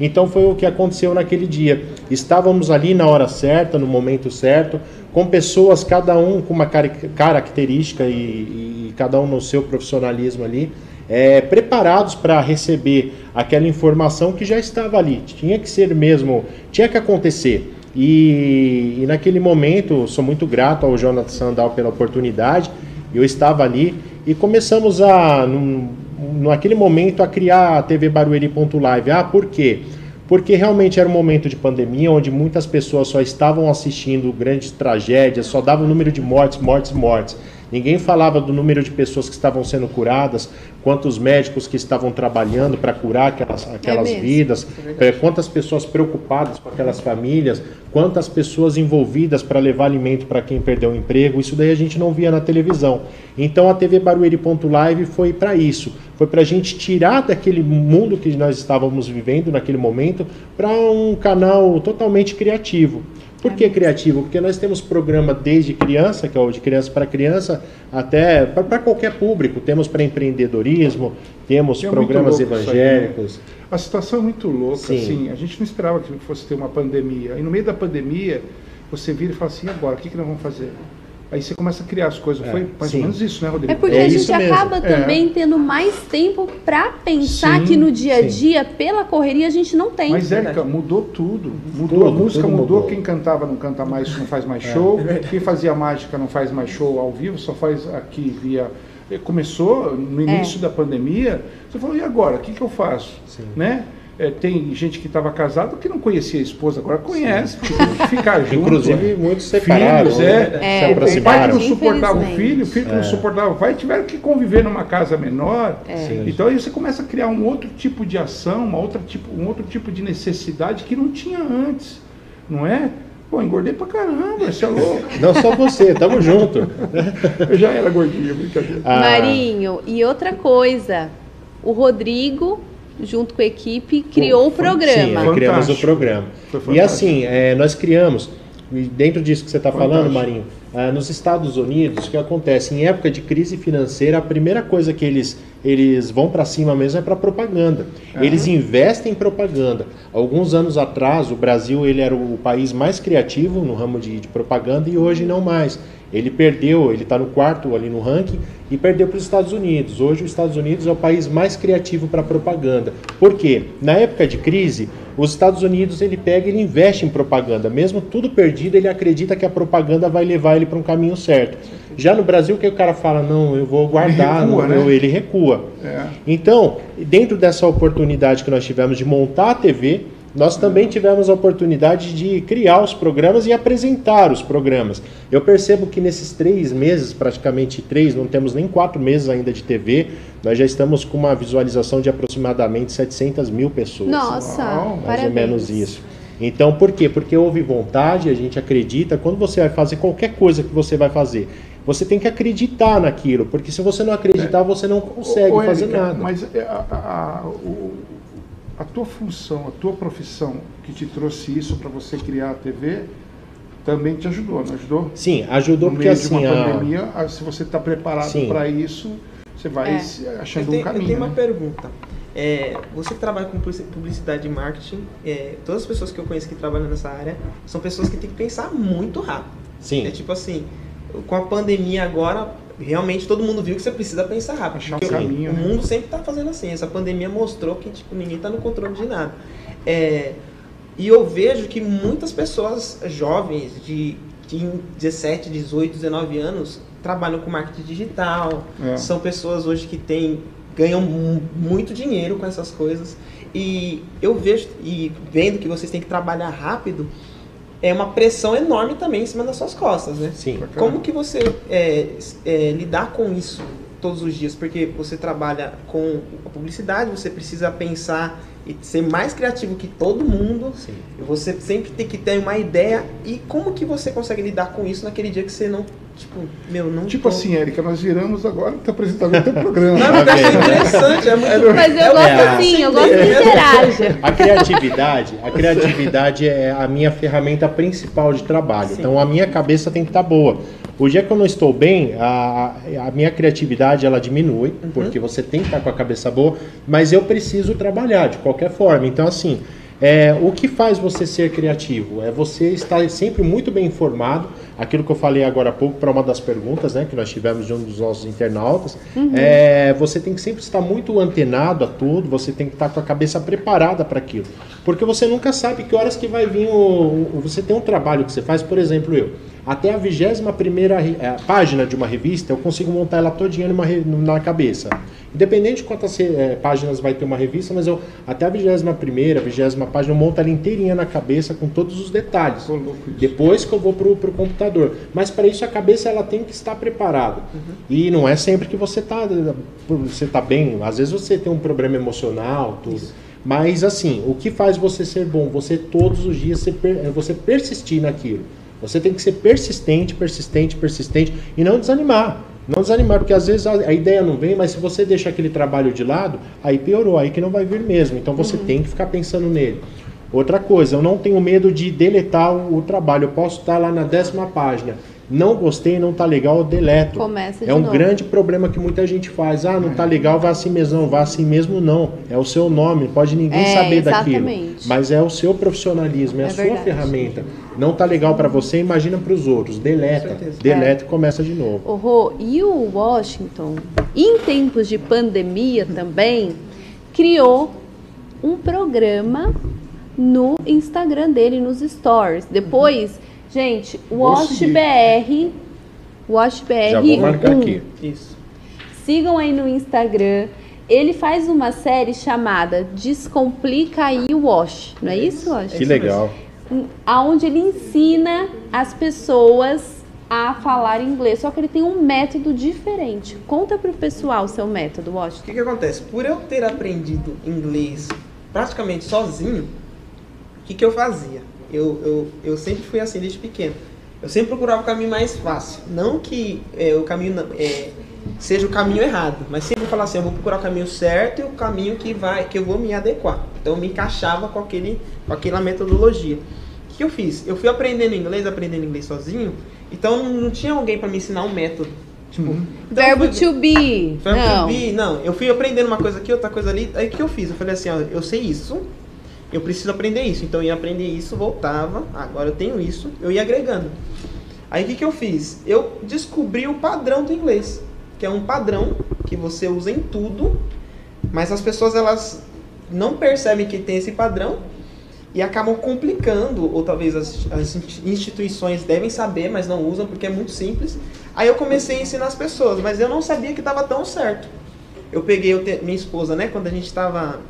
então foi o que aconteceu naquele dia. Estávamos ali na hora certa, no momento certo, com pessoas, cada um com uma característica e, e, e cada um no seu profissionalismo ali, é, preparados para receber aquela informação que já estava ali. Tinha que ser mesmo, tinha que acontecer. E, e naquele momento, sou muito grato ao Jonathan Sandal pela oportunidade. Eu estava ali e começamos a, num, naquele momento, a criar a TV Barueri.live. Ah, por quê? Porque realmente era um momento de pandemia onde muitas pessoas só estavam assistindo grandes tragédias, só dava o número de mortes, mortes, mortes. Ninguém falava do número de pessoas que estavam sendo curadas, quantos médicos que estavam trabalhando para curar aquelas, aquelas É vidas, eh, quantas pessoas preocupadas com aquelas famílias, quantas pessoas envolvidas para levar alimento para quem perdeu o emprego. Isso daí a gente não via na televisão. Então a TV Barueri.live foi para isso, foi para a gente tirar daquele mundo que nós estávamos vivendo naquele momento para um canal totalmente criativo. Por que criativo? Porque nós temos programa desde criança, que é o de criança para criança, até para qualquer público. Temos para empreendedorismo, temos E é programas isso aí, né? evangélicos. A situação é muito louca, Sim. assim, a gente não esperava que fosse ter uma pandemia. Aí no meio da pandemia, você vira e fala assim, e agora, o que, que nós vamos fazer? Aí você começa a criar as coisas. É, Foi mais sim. ou menos isso, né, Rodrigo? É porque É a gente mesmo. acaba É. também tendo mais tempo para pensar Sim, que no dia a sim. dia, pela correria, a gente não tem. Mas, Érica, mudou tudo. Mudou Tudo, a música, mudou. mudou. Quem cantava não canta mais, não faz mais show. Quem fazia mágica não faz mais show ao vivo, só faz aqui via. Começou no início da pandemia. Você falou, e agora? O que, que eu faço? Sim. Né? É, tem gente que estava casado que não conhecia a esposa, agora conhece, porque tem que ficar (laughs) junto. Inclusive, né? muitos separados, Filhos, é. né? É, se O pai não suportava o filho, o filho que não É. suportava o pai, tiveram que conviver numa casa menor. Sim. Então aí você começa a criar um outro tipo de ação, uma outra tipo, um outro tipo de necessidade que não tinha antes, não é? Pô, engordei pra caramba, você é louco. (laughs) Não só você, tamo junto. Eu já era gordinho, brincadeira. Ah, Marinho, e outra coisa, o Rodrigo, junto com a equipe, criou o Sim, programa. nós criamos o programa. E assim, é, nós criamos, dentro disso que você está falando. Marinho, ah, nos Estados Unidos, o que acontece? Em época de crise financeira, a primeira coisa que eles, eles vão para cima mesmo é para propaganda. Eles investem em propaganda. Alguns anos atrás, o Brasil ele era o país mais criativo no ramo de, de propaganda e hoje não mais. Ele perdeu, ele está no quarto ali no ranking e perdeu para os Estados Unidos. Hoje, os Estados Unidos é o país mais criativo para propaganda. Por quê? Na época de crise, os Estados Unidos ele pega e ele investe em propaganda. Mesmo tudo perdido, ele acredita que a propaganda vai levar ele para um caminho certo. Já no Brasil, o que o cara fala? Não, eu vou guardar, recua, não, eu- né? ele recua. É. Então, dentro dessa oportunidade que nós tivemos de montar a TV, nós também tivemos a oportunidade de criar os programas e apresentar os programas. Eu percebo que nesses três meses, praticamente três, não temos nem quatro meses ainda de TV, nós já estamos com uma visualização de aproximadamente 700 mil pessoas. Nossa, Uau, mais parabéns. ou menos isso. Então, por quê? Porque houve vontade, a gente acredita. Quando você vai fazer qualquer coisa que você vai fazer, você tem que acreditar naquilo, porque se você não acreditar, você não consegue Ô, ô, fazer nada. Mas é, a, a- a- o- a tua função, a tua profissão que te trouxe isso para você criar a TV também te ajudou, não ajudou? Sim, ajudou no porque meio de assim, uma a- pandemia, se você está preparado para isso, você vai É. achando tenho, um caminho. eu tenho uma né? pergunta. É, você que trabalha com publici- publicidade e marketing, é, todas as pessoas que eu conheço que trabalham nessa área são pessoas que têm que pensar muito rápido. sim, É tipo assim, com a pandemia agora, realmente todo mundo viu que você precisa pensar rápido. Achar um caminho, o né? mundo sempre está fazendo assim. Essa pandemia mostrou que tipo, ninguém está no controle de nada. É, e eu vejo que muitas pessoas jovens de em 17, 18, 19 anos trabalham com marketing digital. É. São pessoas hoje que têm, ganham mu- muito dinheiro com essas coisas. E eu vejo, e vendo que vocês têm que trabalhar rápido, é uma pressão enorme também em cima das suas costas, né? Sim. Como que você é, é, lidar com isso todos os dias? Porque você trabalha com a publicidade, você precisa pensar e ser mais criativo que todo mundo. Sim. E Você sempre tem que ter uma ideia. E como que você consegue lidar com isso naquele dia que você não, tipo, meu, não Tipo tô- assim, Érica, nós viramos agora e apresentando o teu programa. Não, mas eu achei interessante, é muito Mas eu é gosto é, assim, eu gosto que interaja. A criatividade, a criatividade é a minha ferramenta principal de trabalho. Então a minha cabeça tem que estar boa. O dia que eu não estou bem, a, a minha criatividade ela diminui, porque você tem que estar com a cabeça boa, mas eu preciso trabalhar de qualquer forma. Então assim, é, o que faz você ser criativo? É você estar sempre muito bem informado. Aquilo que eu falei agora há pouco para uma das perguntas, né, que nós tivemos de um dos nossos internautas, é, você tem que sempre estar muito antenado a tudo. Você tem que estar com a cabeça preparada para aquilo, porque você nunca sabe que horas que vai vir o, o- você tem um trabalho que você faz, por exemplo, eu até a vigésima primeira re- eh, página de uma revista eu consigo montar ela todinha numa na cabeça. Independente de quantas eh, páginas vai ter uma revista, mas eu até a vigésima primeira, vigésima página eu monto ela inteirinha na cabeça com todos os detalhes. Isso. Depois que eu vou pro, pro computador. Mas para isso a cabeça ela tem que estar preparada. E não é sempre que você tá você tá bem. Às vezes você tem um problema emocional, tudo. Mas assim, o que faz você ser bom? Você todos os dias você, é você persistir naquilo. Você tem que ser persistente, persistente, persistente e não desanimar. Não desanimar, porque às vezes a, ideia não vem, mas se você deixa aquele trabalho de lado, aí piorou, aí que não vai vir mesmo. Então você tem que ficar pensando nele. Outra coisa, eu não tenho medo de deletar o, o trabalho. Eu posso estar lá na décima página. Não gostei, não tá legal, eu deleto. Começa de é um novo. grande problema que muita gente faz. Ah, não tá legal, vai assim mesmo. Não, vai assim mesmo não. É o seu nome, pode ninguém É, saber daquilo. exatamente. Mas é o seu profissionalismo, é, É a sua verdade. ferramenta. Não tá legal para você, imagina para os outros. Deleta, deleta e começa de novo. Ô, Rô, e o Washington, em tempos de pandemia também, criou um programa no Instagram dele, nos stories. Depois, gente. WashBR, WashBR Já vou marcar 1. aqui. Isso. Sigam aí no Instagram. Ele faz uma série chamada Descomplica aí o Wash. Não é isso, Wash? Que legal. aonde ele ensina as pessoas a falar inglês, só que ele tem um método diferente. Conta pro pessoal o seu método, O Washington. que, que acontece? Por eu ter aprendido inglês praticamente sozinho, o que, que eu fazia? Eu, eu, eu sempre fui assim desde pequeno. Eu sempre procurava o caminho mais fácil. Não que é, o caminho não- é, seja o caminho errado, mas sempre falar assim, eu vou procurar o caminho certo e o caminho que vai, que eu vou me adequar. Então eu me encaixava com aquele, com aquela metodologia. O que eu fiz? Eu fui aprendendo inglês, aprendendo inglês sozinho. Então não, tinha alguém para me ensinar um método. Tipo, então eu Verbo fui- to be. Verbo Não. to be, não, eu fui aprendendo uma coisa aqui, outra coisa ali. Aí o que eu fiz? Eu falei assim, ó, eu sei isso, eu preciso aprender isso. Então eu ia aprender isso, voltava, agora eu tenho isso, eu ia agregando. Aí o que, que eu fiz? Eu descobri o padrão do inglês, que é um padrão que você usa em tudo, mas as pessoas elas não percebem que tem esse padrão e acabam complicando, ou talvez as, as instituições devem saber, mas não usam porque é muito simples. Aí eu comecei a ensinar as pessoas, mas eu não sabia que estava tão certo. Eu peguei eu te- minha esposa, né, quando a gente estava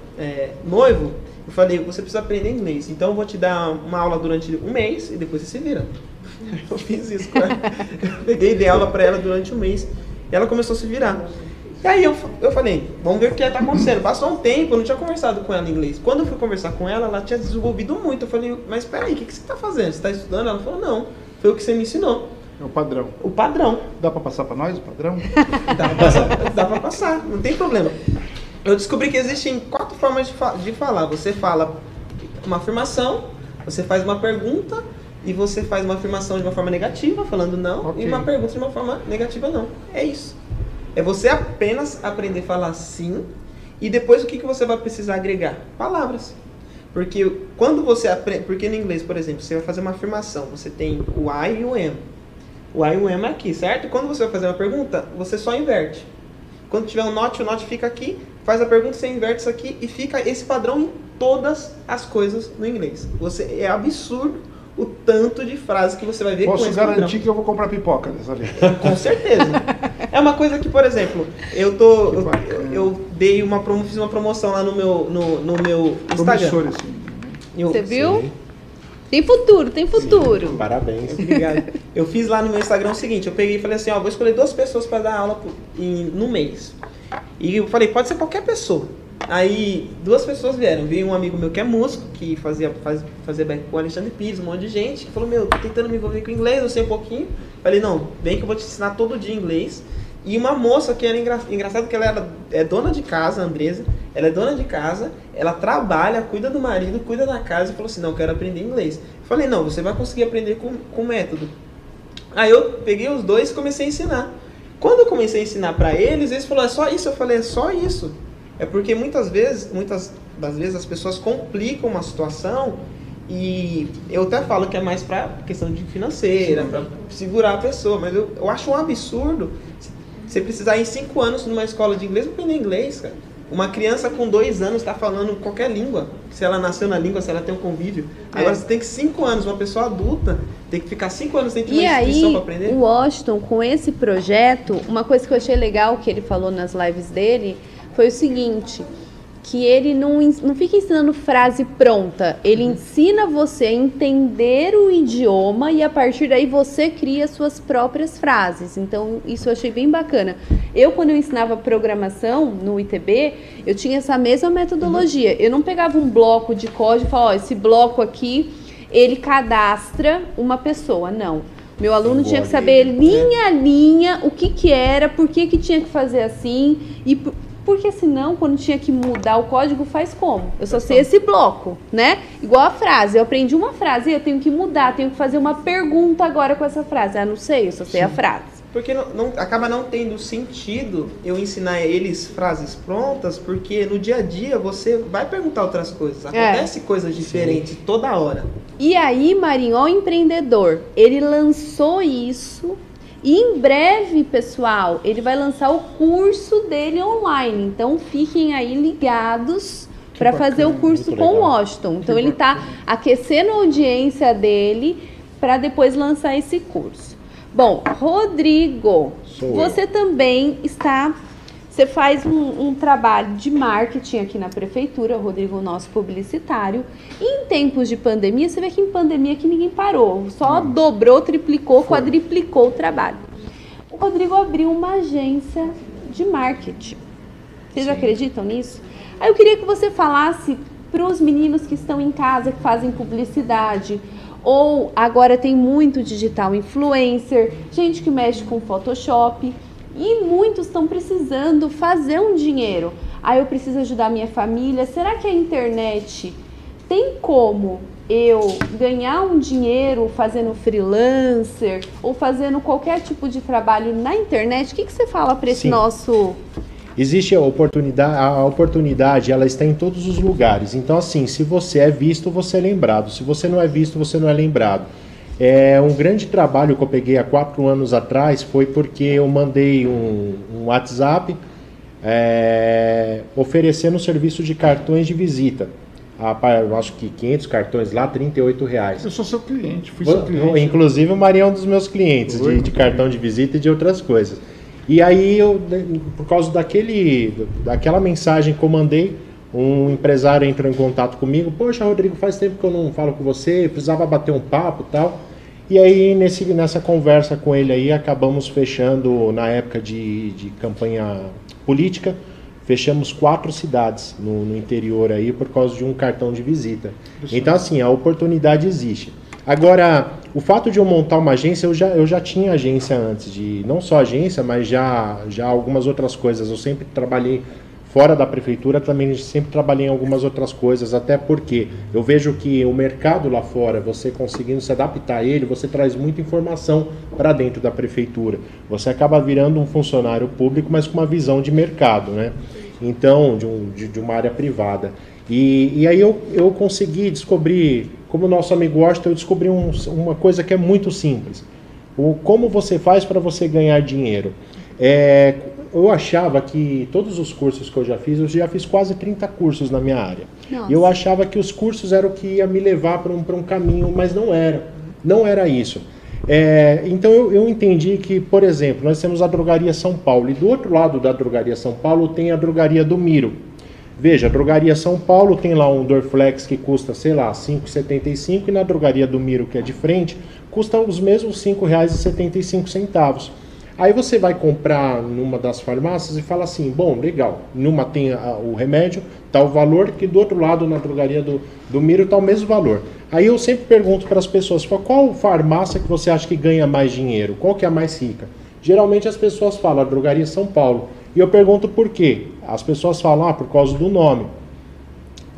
noivo, eu falei, você precisa aprender inglês, então eu vou te dar uma aula durante um mês e depois você se vira. (laughs) Eu fiz isso com ela. Eu peguei e dei aula para ela durante um mês e ela começou a se virar. E aí eu, eu falei, vamos ver o que está acontecendo. Passou um tempo, eu não tinha conversado com ela em inglês. Quando eu fui conversar com ela, ela tinha desenvolvido muito. Eu falei, mas peraí, o que, que você está fazendo? Você está estudando? Ela falou, não, foi o que você me ensinou. É o padrão. O padrão. Dá pra passar pra nós o padrão? (laughs) Dá pra passar, dá pra passar, não tem problema. Eu descobri que existem quatro formas de, fa- de falar. Você fala uma afirmação, você faz uma pergunta e você faz uma afirmação de uma forma negativa, falando não, Ok. e uma pergunta de uma forma negativa, não. É isso. É você apenas aprender a falar sim e depois o que, que você vai precisar agregar? Palavras. Porque quando você aprende. Porque no inglês, por exemplo, você vai fazer uma afirmação, você tem o I e o am. O I e o am é aqui, certo? Quando você vai fazer uma pergunta, você só inverte. Quando tiver um not, o not fica aqui, faz a pergunta, você inverte isso aqui e fica esse padrão em todas as coisas no inglês. Você é absurdo o tanto de frases que você vai ver Posso com esse garantir programa. que eu vou comprar pipoca dessa vez. (laughs) Com certeza. É uma coisa que, por exemplo, eu tô. Eu, eu- dei uma promo, fiz uma promoção lá no meu, no, no meu Instagram. Promissor, assim. Eu- Você viu? Sim. Tem futuro, tem futuro. Parabéns. Obrigado. (laughs) Eu fiz lá no meu Instagram o seguinte, eu peguei e falei assim, ó, vou escolher duas pessoas para dar aula por- em- no mês. E eu falei, pode ser qualquer pessoa. Aí duas pessoas vieram. Veio um amigo meu que é músico, que fazia, faz, fazia back com o Alexandre Pires, um monte de gente, que falou, meu, tô tentando me envolver com inglês, eu sei um pouquinho. Falei, não, vem que eu vou te ensinar todo dia inglês. E uma moça que era engra... engraçado que ela era, é dona de casa, a Andresa, ela é dona de casa, ela trabalha, cuida do marido, cuida da casa e falou assim, não, quero aprender inglês. Falei, não, você vai conseguir aprender com, com método. Aí eu peguei os dois e comecei a ensinar. Quando eu comecei a ensinar pra eles, eles falaram, é só isso? Eu falei, é só isso. É porque muitas vezes, muitas das vezes as pessoas complicam uma situação e eu até falo que é mais pra questão de financeira, pra segurar a pessoa, mas eu, eu acho um absurdo você precisar ir cinco anos numa escola de inglês pra aprender inglês, cara. Uma criança com dois anos está falando qualquer língua. Se ela nasceu na língua, se ela tem um convívio. Agora você tem que cinco anos, uma pessoa adulta tem que ficar cinco anos dentro de E uma instituição aí, para aprender. o Washington, com esse projeto, uma coisa que eu achei legal que ele falou nas lives dele foi o seguinte: que ele não, não fica ensinando frase pronta, ele ensina você a entender o idioma e a partir daí você cria suas próprias frases. Então, isso eu achei bem bacana. Eu, quando eu ensinava programação no ITB, eu tinha essa mesma metodologia. Eu não pegava um bloco de código e falava, ó, esse bloco aqui, ele cadastra uma pessoa. Não. Meu aluno tinha que saber linha a linha o que que era, por que que tinha que fazer assim e por- porque senão, quando tinha que mudar o código, faz como? Eu só sei esse bloco, né? Igual a frase. Eu aprendi uma frase, eu tenho que mudar, tenho que fazer uma pergunta agora com essa frase. Ah, não sei, eu só sei a frase. Porque não, não- acaba não tendo sentido eu ensinar eles frases prontas, porque no dia a dia você vai perguntar outras coisas. Acontece coisas diferentes toda hora. E aí, Marinho, ó, o empreendedor, ele lançou isso e em breve, pessoal, ele vai lançar o curso dele online. Então, fiquem aí ligados para fazer o curso com o. Washington. Então, ele está aquecendo a audiência dele para depois lançar esse curso. Bom, Rodrigo, Sou eu. você também está. Você faz um, um trabalho de marketing aqui na prefeitura, o Rodrigo, nosso publicitário. E em tempos de pandemia, você vê que em pandemia que ninguém parou, só dobrou, triplicou, quadriplicou o trabalho. O Rodrigo abriu uma agência de marketing. Vocês acreditam nisso? Aí eu queria que você falasse para os meninos que estão em casa, que fazem publicidade, ou agora tem muito digital influencer, gente que mexe com Photoshop, e muitos estão precisando fazer um dinheiro. Aí eu preciso ajudar minha família. Será que a internet tem como eu ganhar um dinheiro fazendo freelancer ou fazendo qualquer tipo de trabalho na internet? O que, que você fala para esse Sim. nosso Existe a oportunidade, a oportunidade, ela está em todos os lugares. Então, assim, se você é visto, você é lembrado. Se você não é visto, você não é lembrado. É, um grande trabalho que eu peguei há quatro anos atrás foi porque eu mandei um, um WhatsApp é, oferecendo o serviço de cartões de visita. A, pa- eu acho que 500 cartões lá, 38 reais. Eu sou seu cliente, fui seu cliente. Inclusive o Maria é um dos meus clientes Foi? de, de cartão de visita e de outras coisas. E aí eu, por causa daquele, daquela mensagem que eu mandei, um empresário entrou em contato comigo. Poxa, Rodrigo, faz tempo que eu não falo com você, precisava bater um papo, e tal. E aí nesse, nessa conversa com ele aí acabamos fechando na época de, de campanha política, fechamos quatro cidades no, no interior aí por causa de um cartão de visita. Então assim a oportunidade existe. Agora, o fato de eu montar uma agência, eu já, eu já tinha agência antes, de não só agência, mas já, já algumas outras coisas. Eu sempre trabalhei fora da prefeitura, também sempre trabalhei em algumas outras coisas, até porque eu vejo que o mercado lá fora, você conseguindo se adaptar a ele, você traz muita informação para dentro da prefeitura. Você acaba virando um funcionário público, mas com uma visão de mercado, né? Então, de, um, de, de uma área privada. E, e aí eu, eu consegui descobrir, como o nosso amigo Washington, eu descobri um- uma coisa que é muito simples. O, como você faz para você ganhar dinheiro? É, eu achava que todos os cursos que eu já fiz, eu já fiz quase 30 cursos na minha área. Nossa. E eu achava que os cursos eram o que ia me levar para um, pra um caminho, mas não era. Não era isso. É, então eu, eu entendi que, por exemplo, nós temos a Drogaria São Paulo e do outro lado da Drogaria São Paulo tem a Drogaria do Miro. Veja, a Drogaria São Paulo tem lá um Dorflex que custa, sei lá, R$ 5,75 e na Drogaria do Miro, que é de frente, custa os mesmos R$ 5,75. Aí você vai comprar numa das farmácias e fala assim, bom, legal, numa tem a, o remédio, tal valor, que do outro lado na drogaria do, do Miro está o mesmo valor. Aí eu sempre pergunto para as pessoas, qual farmácia que você acha que ganha mais dinheiro? Qual que é a mais rica? Geralmente as pessoas falam, a drogaria São Paulo. E eu pergunto por quê? As pessoas falam, ah, por causa do nome.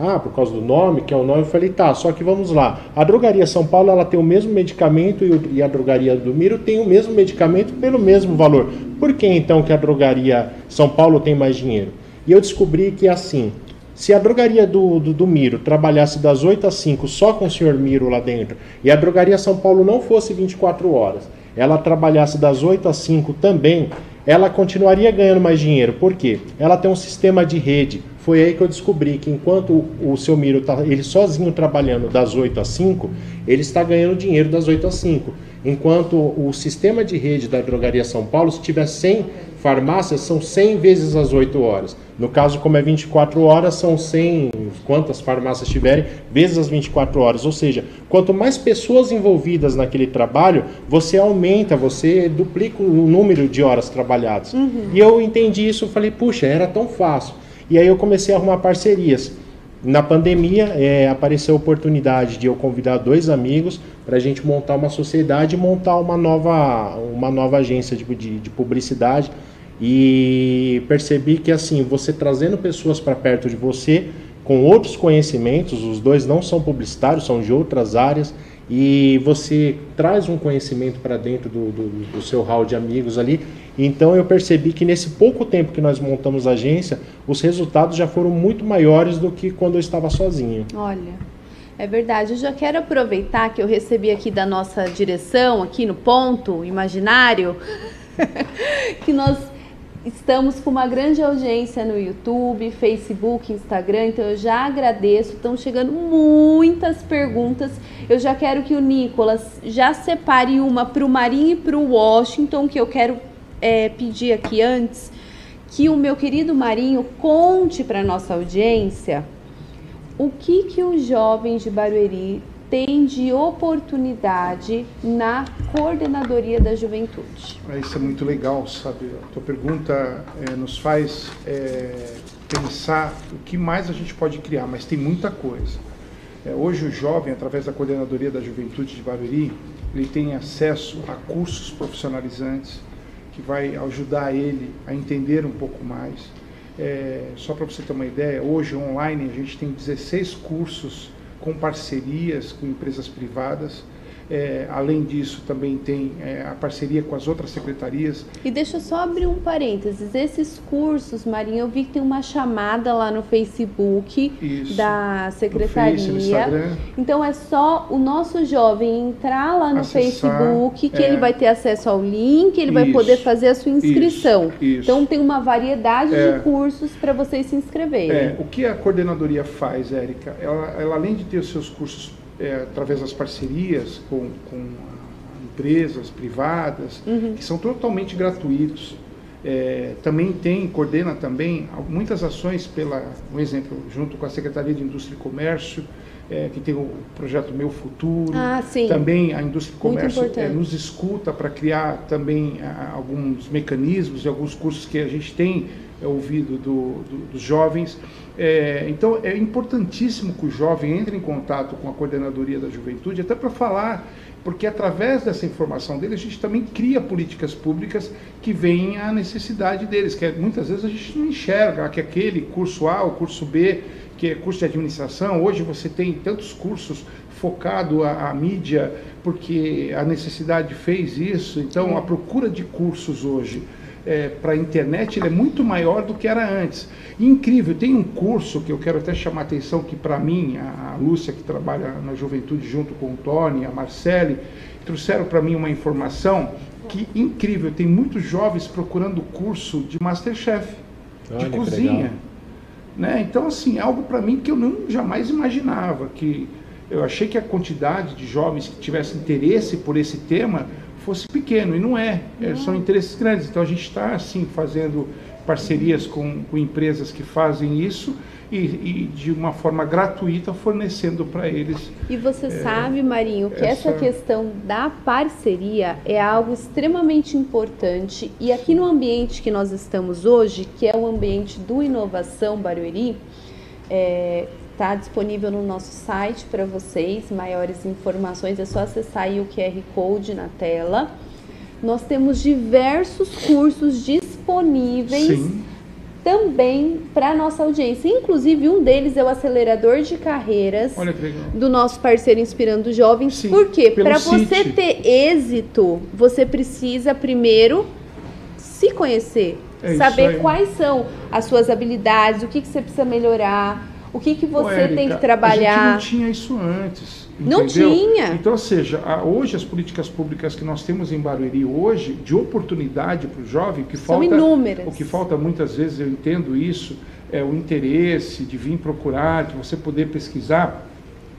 Ah, por causa do nome, que é o nome, eu falei, tá, só que vamos lá. A drogaria São Paulo, ela tem o mesmo medicamento e, a drogaria do Miro tem o mesmo medicamento pelo mesmo valor. Por que então que a drogaria São Paulo tem mais dinheiro? E eu descobri que assim, se a drogaria do, do, do, Miro trabalhasse das 8 às 5 só com o senhor Miro lá dentro, e a drogaria São Paulo não fosse 24 horas, ela trabalhasse das 8 às 5 também, ela continuaria ganhando mais dinheiro. Por quê? Ela tem um sistema de rede. Foi aí que eu descobri que enquanto o, o seu Miro está ele sozinho trabalhando das 8 às 5, ele está ganhando dinheiro das 8 às 5. Enquanto o sistema de rede da Drogaria São Paulo, se tiver 100 farmácias, são 100 vezes as 8 horas. No caso, como é 24 horas, são 100, quantas farmácias tiverem, vezes as 24 horas. Ou seja, quanto mais pessoas envolvidas naquele trabalho, você aumenta, você duplica o número de horas trabalhadas. Uhum. E eu entendi isso, falei, puxa, era tão fácil. E aí eu comecei a arrumar parcerias. Na pandemia, é, apareceu a oportunidade de eu convidar dois amigos para a gente montar uma sociedade e montar uma nova, uma nova agência de, de, de publicidade. E percebi que, assim, você trazendo pessoas para perto de você com outros conhecimentos, os dois não são publicitários, são de outras áreas, e você traz um conhecimento para dentro do, do, do, seu hall de amigos ali. Então eu percebi que nesse pouco tempo que nós montamos a agência, os resultados já foram muito maiores do que quando eu estava sozinho. Olha, é verdade. Eu já quero aproveitar que eu recebi aqui da nossa direção, aqui no ponto imaginário, (laughs) que nós Estamos com uma grande audiência no YouTube, Facebook, Instagram, então eu já agradeço. Estão chegando muitas perguntas. Eu já quero que o Nicolas já separe uma para o Marinho e para o Washington, que eu quero é, pedir aqui antes, que o meu querido Marinho conte para nossa audiência o que, que os jovens de Barueri tem de oportunidade na coordenadoria da juventude? É, isso é muito legal, sabe? A tua pergunta é, nos faz é, pensar o que mais a gente pode criar, mas tem muita coisa. É, hoje o jovem, através da coordenadoria da juventude de Barueri, ele tem acesso a cursos profissionalizantes que vai ajudar ele a entender um pouco mais. É, só para você ter uma ideia, hoje online a gente tem 16 cursos com parcerias com empresas privadas é, além disso, também tem é, a parceria com as outras secretarias. E deixa eu só abrir um parênteses. Esses cursos, Marinha, eu vi que tem uma chamada lá no Facebook Isso, da secretaria. No Face, então é só o nosso jovem entrar lá no Acessar, Facebook, que é, ele vai ter acesso ao link, ele isso, vai poder fazer a sua inscrição. Isso, isso. Então tem uma variedade de é. cursos para vocês se inscreverem. É, o que a coordenadoria faz, Érica? Ela, ela além de ter os seus cursos é, através das parcerias com, com empresas privadas, uhum. que são totalmente gratuitos. É, também tem, coordena também muitas ações pela, um exemplo, junto com a Secretaria de Indústria e Comércio, é, que tem o projeto Meu Futuro. Ah, também a indústria e comércio é, nos escuta para criar também a, alguns mecanismos e alguns cursos que a gente tem é, ouvido do, do, dos jovens. É, então é importantíssimo que o jovem entre em contato com a coordenadoria da juventude, até para falar, porque através dessa informação dele a gente também cria políticas públicas que veem a necessidade deles, que é, muitas vezes a gente não enxerga que aquele curso A, o curso B, que é curso de administração, hoje você tem tantos cursos focado a, a mídia, porque a necessidade fez isso, então a procura de cursos hoje é, para a internet ele é muito maior do que era antes. E incrível, tem um curso que eu quero até chamar a atenção, que para mim, a, a Lúcia, que trabalha na juventude junto com o Tony, a Marcele, trouxeram para mim uma informação que incrível, tem muitos jovens procurando curso de Masterchef, Olha de cozinha. Né? Então, assim, algo para mim que eu não jamais imaginava, que eu achei que a quantidade de jovens que tivessem interesse por esse tema fosse pequeno, e não é, É, são interesses grandes. Então, a gente está, assim, fazendo parcerias com, com empresas que fazem isso e, e de uma forma gratuita fornecendo para eles E você sabe, Marinho, que essa... essa- questão da parceria é algo extremamente importante. E aqui no ambiente que nós estamos hoje, que é o ambiente do Inovação Barueri, está disponível no nosso site para vocês. Maiores informações é só acessar aí o QR Code na tela. Nós temos diversos cursos disponíveis Sim. também para a nossa audiência. Inclusive, um deles é o acelerador de carreiras do nosso parceiro Inspirando Jovens. Sim, Por quê? Para você ter êxito, você precisa primeiro se conhecer, É saber quais são as suas habilidades, o que, que você precisa melhorar, o que, que Ô, você Érica, tem que A trabalhar. gente não tinha isso antes. Não entendeu? tinha. Então, ou seja, a- hoje as políticas públicas que nós temos em Barueri hoje, de oportunidade para o jovem, que São falta, inúmeras. o que falta muitas vezes, eu entendo isso, é o interesse de vir procurar, de você poder pesquisar.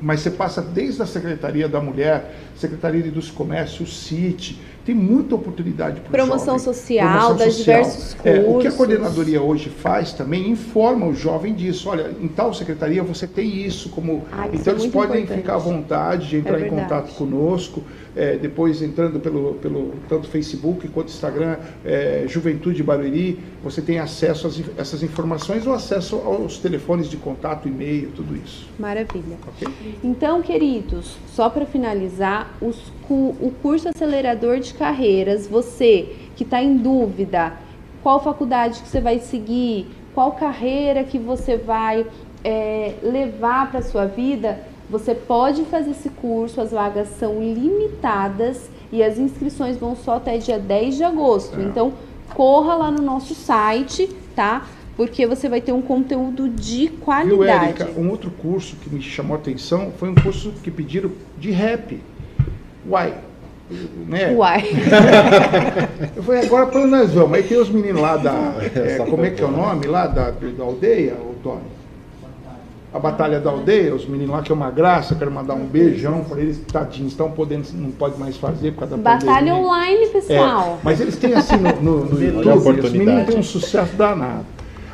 Mas você passa desde a Secretaria da Mulher, Secretaria de Indústria e Comércio, o CIT, tem muita oportunidade para Promoção jovem. social, das diversos É, o que a cursos. coordenadoria hoje faz também informa o jovem disso. Olha, em tal secretaria você tem isso como. Ah, então é eles podem importante. ficar à vontade de entrar É em contato conosco, é, depois entrando pelo, pelo tanto Facebook quanto Instagram, é, Juventude Barueri, você tem acesso a essas informações ou acesso aos telefones de contato, e-mail, tudo isso. Maravilha. Ok? Então, queridos, só para finalizar, os o curso acelerador de carreiras, você que está em dúvida, qual faculdade que você vai seguir, qual carreira que você vai é, levar para sua vida, você pode fazer esse curso, as vagas são limitadas e as inscrições vão só até dia 10 de agosto. É. Então, corra lá no nosso site, tá? Porque você vai ter um conteúdo de Viu, qualidade. Érica? Um outro curso que me chamou a atenção foi um curso que pediram de rap. Uai. Né? Uai. (laughs) Eu falei, agora para onde nós vamos? Aí tem os meninos lá da. (laughs) é, Essa como é que é o nome lá da, da aldeia, o Tony? A Batalha da Aldeia, os meninos lá que é uma graça, eu quero mandar um beijão para eles, tadinhos, estão podendo, não pode mais fazer por causa da Batalha pandemia. online, É, pessoal. mas eles têm assim no, no, no (laughs) YouTube, os oportunidade. meninos têm um sucesso danado.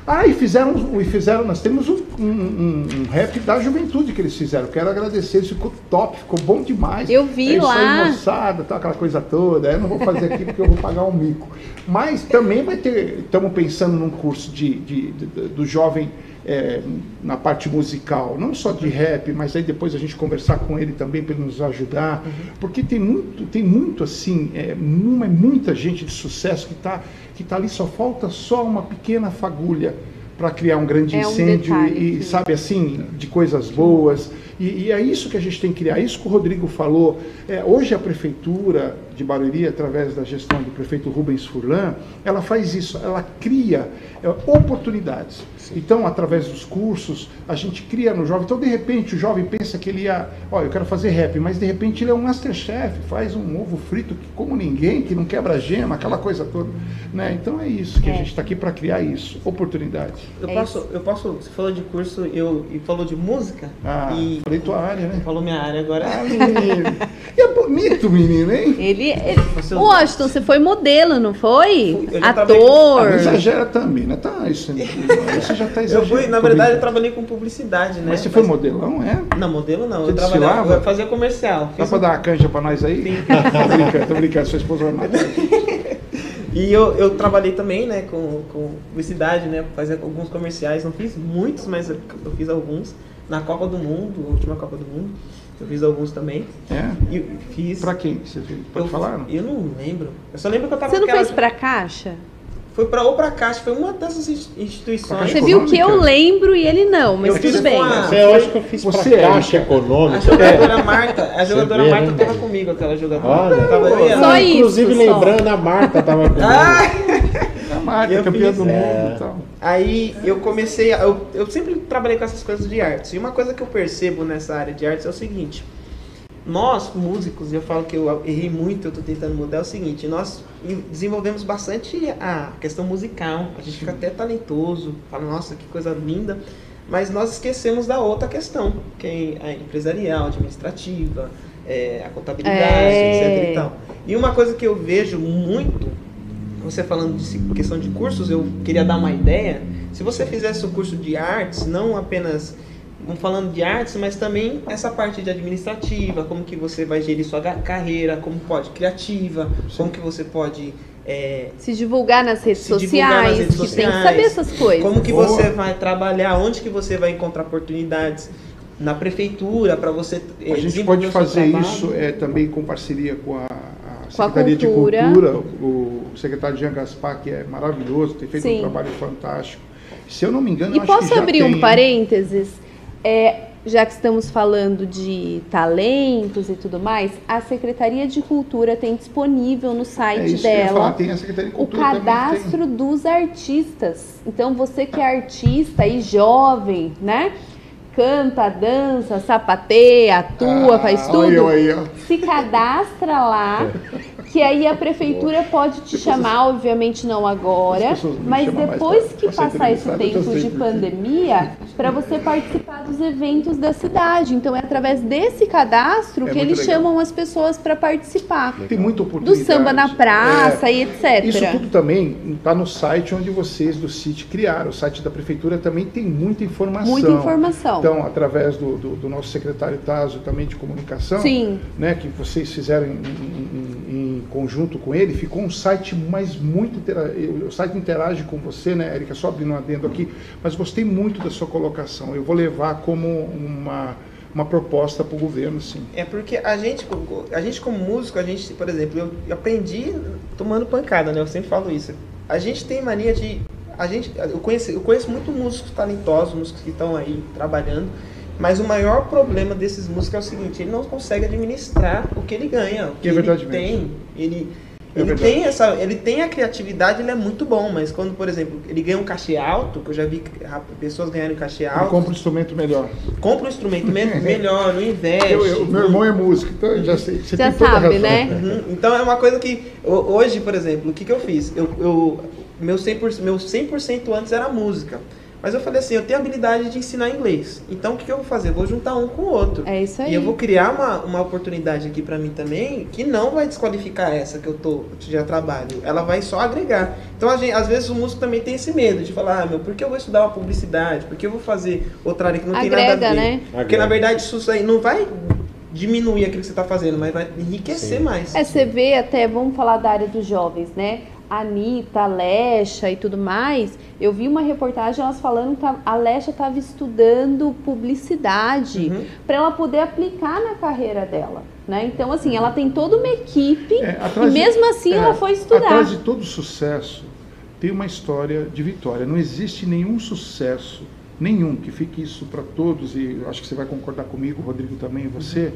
Ah, e fizeram, e fizeram nós temos um, um- um- um rap da juventude que eles fizeram. Quero agradecer, eles ficou top, ficou bom demais. Eu vi é isso lá. Aí, moçada, tá, aquela coisa toda. Eu não vou fazer aqui porque eu vou pagar um mico. Mas também vai ter, estamos pensando num curso de, de- de- do jovem é, na parte musical, não só de rap, mas aí depois a gente conversar com ele também para ele nos ajudar, porque tem muito, tem muito assim, é, mu- é muita gente de sucesso que está que tá ali, só falta só uma pequena fagulha para criar um grande É um incêndio detalhe e, que- sabe assim, de coisas boas. E, e é isso que a gente tem que criar, isso que o Rodrigo falou. É, hoje a prefeitura de Barueri, através da gestão do prefeito Rubens Furlan, ela faz isso, ela cria é, oportunidades. Então, através dos cursos, a gente cria no jovem. Então, de repente, o jovem pensa que ele ia, ó, eu quero fazer rap, mas de repente ele é um masterchef, faz um ovo frito que como ninguém, que não quebra gema, aquela coisa toda. Né? Então é isso que a É. gente está aqui para criar isso, oportunidades. Eu É posso, eu posso, você falou de curso eu, e falou de música, Ah, e falei tua área, né? falou minha área agora. Ah, menino. E é bonito, menino, hein? Ele, ele... Você- Ô, Washington, você foi modelo, não foi? Fui, eu já trabalhei Ah, Ator. exagera também, né? Tá, isso, você já tá (laughs) Eu exagerando. fui, na verdade, eu trabalhei com publicidade, né? Mas você foi modelão, é? Não, modelo não. Você eu trabalhava, eu fazia comercial. Dá Fiz pra um- dar uma canja pra nós aí? Sim. (laughs) tô brincando, tô brincando, sua esposa vai matar. (laughs) E eu, eu trabalhei também, né, com, com publicidade, né? Fazia alguns comerciais, não fiz muitos, mas eu, eu fiz alguns. Na Copa do Mundo, a última Copa do Mundo, eu fiz alguns também. É? E fiz. Pra quem que você fez? Pode eu, falar? não? Eu não lembro. Eu só lembro que eu tava Você não fez pra caixa? Foi pra ou pra Caixa, foi uma dessas instituições. Você viu que eu econômica? lembro e ele não, mas Eu tudo fiz bem. com a- Você, eu acho que eu fiz Você pra é, Caixa Ricardo. A Econômica. jogadora Marta, a jogadora Marta né? tava comigo, aquela jogadora. Olha, tava ela. Só Ah, isso, Inclusive, só. lembrando, a Marta tava (laughs) comigo. Ah! A Marta, Eu campeã fiz, do mundo é. e tal. Aí eu comecei, a, eu, eu sempre trabalhei com essas coisas de artes. E uma coisa que eu percebo nessa área de artes é o seguinte: nós, músicos, eu falo que eu errei muito, eu estou tentando mudar, é o seguinte, nós desenvolvemos bastante a questão musical, a gente fica até talentoso, fala, nossa, que coisa linda, mas nós esquecemos da outra questão, que é a empresarial, administrativa, é, a contabilidade, É. etc. E, tal. e uma coisa que eu vejo muito, você falando de questão de cursos, eu queria dar uma ideia. Se você fizesse o curso de artes, não apenas vamos falando de artes, mas também essa parte de administrativa, como que você vai gerir sua carreira, como pode criativa, como que você pode é, Se divulgar nas redes Se divulgar nas sociais, redes que tem que sociais. saber essas coisas. como que Boa. você vai trabalhar, onde que você vai encontrar oportunidades na prefeitura para você é, A gente pode fazer isso é, também com parceria com a, a Com a Secretaria de Cultura. Cultura, o, secretário Jean Gaspar, que é maravilhoso, tem feito Sim. um trabalho fantástico. Se eu não me engano, E eu acho que posso abrir tem- um parênteses? É, já que estamos falando de talentos e tudo mais, a Secretaria de Cultura tem disponível no É site falar, dela tem de o Cultura tem. cadastro dos artistas. Então você que é artista e jovem, né? Canta, dança, sapateia, atua, Ah, faz olha tudo. eu aí, ó. Se cadastra lá, que aí a prefeitura pode te chamar, obviamente não agora, mas depois que passar esse tempo de pandemia, para você participar dos eventos da cidade. Então é através desse cadastro É que eles legal. chamam as pessoas para participar. Tem muita Do oportunidade. samba na praça É, e etc. Isso tudo também está no site onde vocês do CIT criaram. O site da prefeitura também tem muita informação. Muita informação. Então, através do, do- do nosso secretário Tazo também de comunicação, Sim. né, que vocês fizeram em, em- em- em conjunto com ele, ficou um site mais muito intera- o site interage com você, né, Érica? Só abrindo um adendo aqui, mas gostei muito da sua colocação. Eu vou levar como uma, uma proposta para o governo, sim. É porque a gente, a gente como músico, a gente, por exemplo, eu, aprendi tomando pancada, né? Eu sempre falo isso. A gente tem mania de. A gente, eu, conheço, eu conheço muito músicos talentosos, músicos que estão aí trabalhando, mas o maior problema desses músicos é o seguinte: ele não consegue administrar o que ele ganha, o que É verdade ele mesmo. tem. Ele, É ele, tem essa, ele tem a criatividade, ele é muito bom, mas quando, por exemplo, ele ganha um cachê alto, que eu já vi pessoas ganharem cachê Ele alto, compra um instrumento melhor. compra um instrumento me- (laughs) melhor, não investe. Eu, eu- meu irmão é músico, então eu já sei. Você Já tem toda a sabe, razão. né? Uhum. Então é uma coisa que ho- hoje, por exemplo, o que, que eu fiz? Eu, eu, meu 100%, meu 100% antes era música. Mas eu falei assim, eu tenho habilidade de ensinar inglês. Então o que, que eu vou fazer? Eu vou juntar um com o outro. É isso aí. E eu vou criar uma, uma oportunidade aqui pra mim também que não vai desqualificar essa que eu tô que já trabalho. Ela vai só agregar. Então a gente, às vezes o músico também tem esse medo de falar, ah, meu, por que eu vou estudar uma publicidade? Por que eu vou fazer outra área que não tem nada a Agrega, ver? né? Porque na verdade isso aí não vai diminuir aquilo que você está fazendo, mas vai enriquecer Sim. mais. É, você vê até, vamos falar da área dos jovens, né? Anitta, a Lecha e tudo mais. Eu vi uma reportagem elas falando que a Lecha estava estudando publicidade Uhum. para ela poder aplicar na carreira dela, né? Então, assim, ela tem toda uma equipe É, e atrás de- mesmo assim é, ela foi estudar. Atrás de todo sucesso tem uma história de vitória. Não existe nenhum sucesso, nenhum, que fique isso para todos, e acho que você vai concordar comigo, Rodrigo também, e você,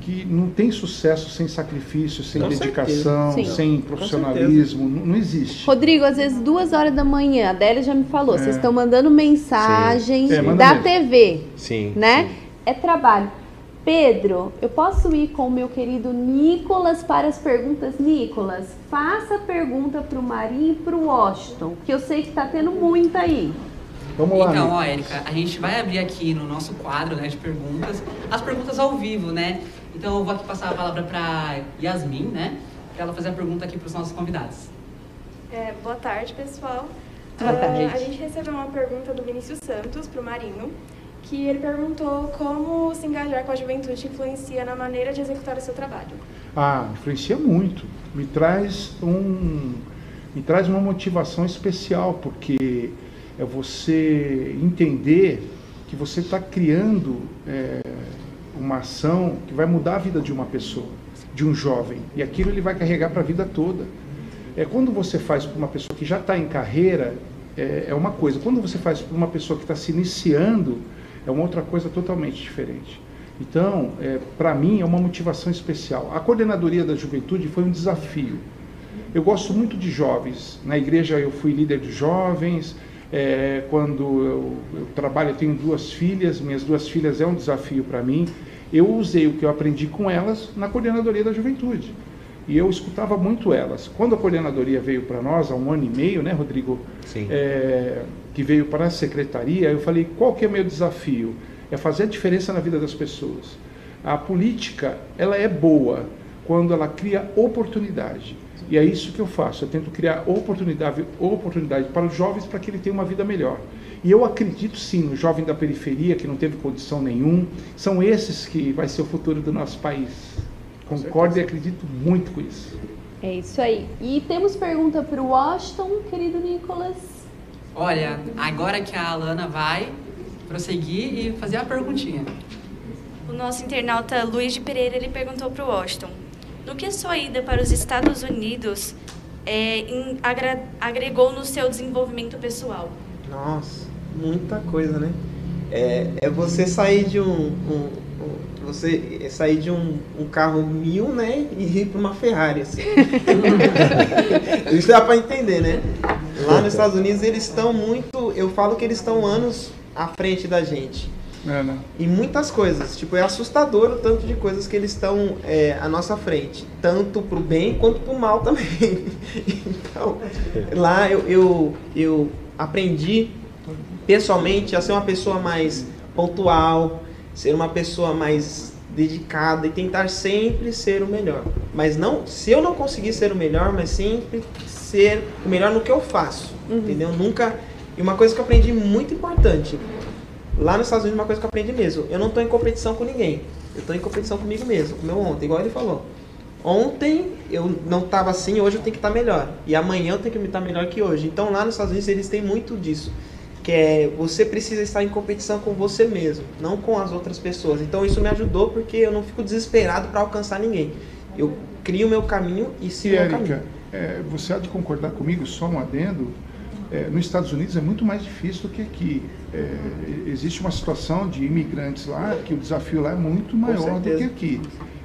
que não tem sucesso sem sacrifício, sem Com dedicação, sem profissionalismo. Não, não existe. Rodrigo, às vezes duas horas da manhã, a Adélia já me falou, É. vocês estão mandando mensagem Sim. É, manda da mesmo. TV. Sim. né? sim. É trabalho. Pedro, eu posso ir com o meu querido Nicolas para as perguntas? Nicolas, faça a pergunta para o Marinho e para o Washington, que eu sei que tá tendo muita aí. Vamos lá. Então, ó, Érica, a gente vai abrir aqui no nosso quadro né, de perguntas, as perguntas ao vivo, né? Então eu vou aqui passar a palavra para Yasmin, né? Para ela fazer a pergunta aqui para os nossos convidados. É, boa tarde, pessoal. Boa Ah, tarde. A gente recebeu uma pergunta do Vinícius Santos para o Marinho, que ele perguntou como se engajar com a juventude influencia na maneira de executar o seu trabalho. Ah, influencia muito. Me traz um, me traz uma motivação especial, porque é você entender que você está criando é, uma ação que vai mudar a vida de uma pessoa, de um jovem, e aquilo ele vai carregar para a vida toda. É quando você faz para uma pessoa que já está em carreira é, é uma coisa. Quando você faz para uma pessoa que está se iniciando é uma outra coisa totalmente diferente. Então, é, para mim, é uma motivação especial. A coordenadoria da juventude foi um desafio. Eu gosto muito de jovens. Na igreja eu fui líder de jovens. É, quando eu, eu trabalho, eu tenho duas filhas. Minhas duas filhas é um desafio para mim. Eu usei o que eu aprendi com elas na coordenadoria da juventude. E eu escutava muito elas. Quando a coordenadoria veio para nós, há um ano e meio, né, Rodrigo? Sim. É, que veio para a secretaria, eu falei: qual que é o meu desafio? É fazer a diferença na vida das pessoas. A política, ela é boa quando ela cria oportunidade. E é isso que eu faço. Eu tento criar oportunidade, oportunidade para os jovens para que ele tenha uma vida melhor. E eu acredito sim no jovem da periferia que não teve condição nenhum. São esses que vai ser o futuro do nosso país. Concordo e acredito muito com isso. É isso aí. E temos pergunta para o Washington, querido Nicolas. Olha, agora que a Alana vai prosseguir e fazer a perguntinha. O nosso internauta Luiz de Pereira ele perguntou para o Washington: no que a sua ida para os Estados Unidos é, em, agregou no seu desenvolvimento pessoal? Nossa, muita coisa, né? É, é você sair de um, um, um você sair de um, um, carro mil, né, e ir para uma Ferrari, assim. (laughs) Isso dá para entender, né? Lá nos Estados Unidos eles estão muito, eu falo que eles estão anos à frente da gente. É, né? E muitas coisas. Tipo, é assustador o tanto de coisas que eles estão é, à nossa frente. Tanto pro bem quanto pro mal também. (laughs) então, lá eu, eu, eu aprendi pessoalmente a ser uma pessoa mais pontual, ser uma pessoa mais dedicada e tentar sempre ser o melhor. Mas não, se eu não conseguir ser o melhor, mas sempre ser o melhor no que eu faço, uhum. entendeu? Nunca. E uma coisa que eu aprendi muito importante, Lá nos Estados Unidos, uma coisa que eu aprendi mesmo: eu não estou em competição com ninguém. Eu estou em competição comigo mesmo, com o meu ontem, igual ele falou. Ontem eu não estava assim, hoje eu tenho que estar tá melhor. E amanhã eu tenho que estar tá melhor que hoje. Então lá nos Estados Unidos eles têm muito disso. Que é você precisa estar em competição com você mesmo, não com as outras pessoas. Então isso me ajudou porque eu não fico desesperado para alcançar ninguém. Eu crio o meu caminho e sigo o meu caminho. É, você há de concordar comigo, só um adendo, é, nos Estados Unidos é muito mais difícil do que aqui. É, existe uma situação de imigrantes lá que o desafio lá é muito maior do que aqui.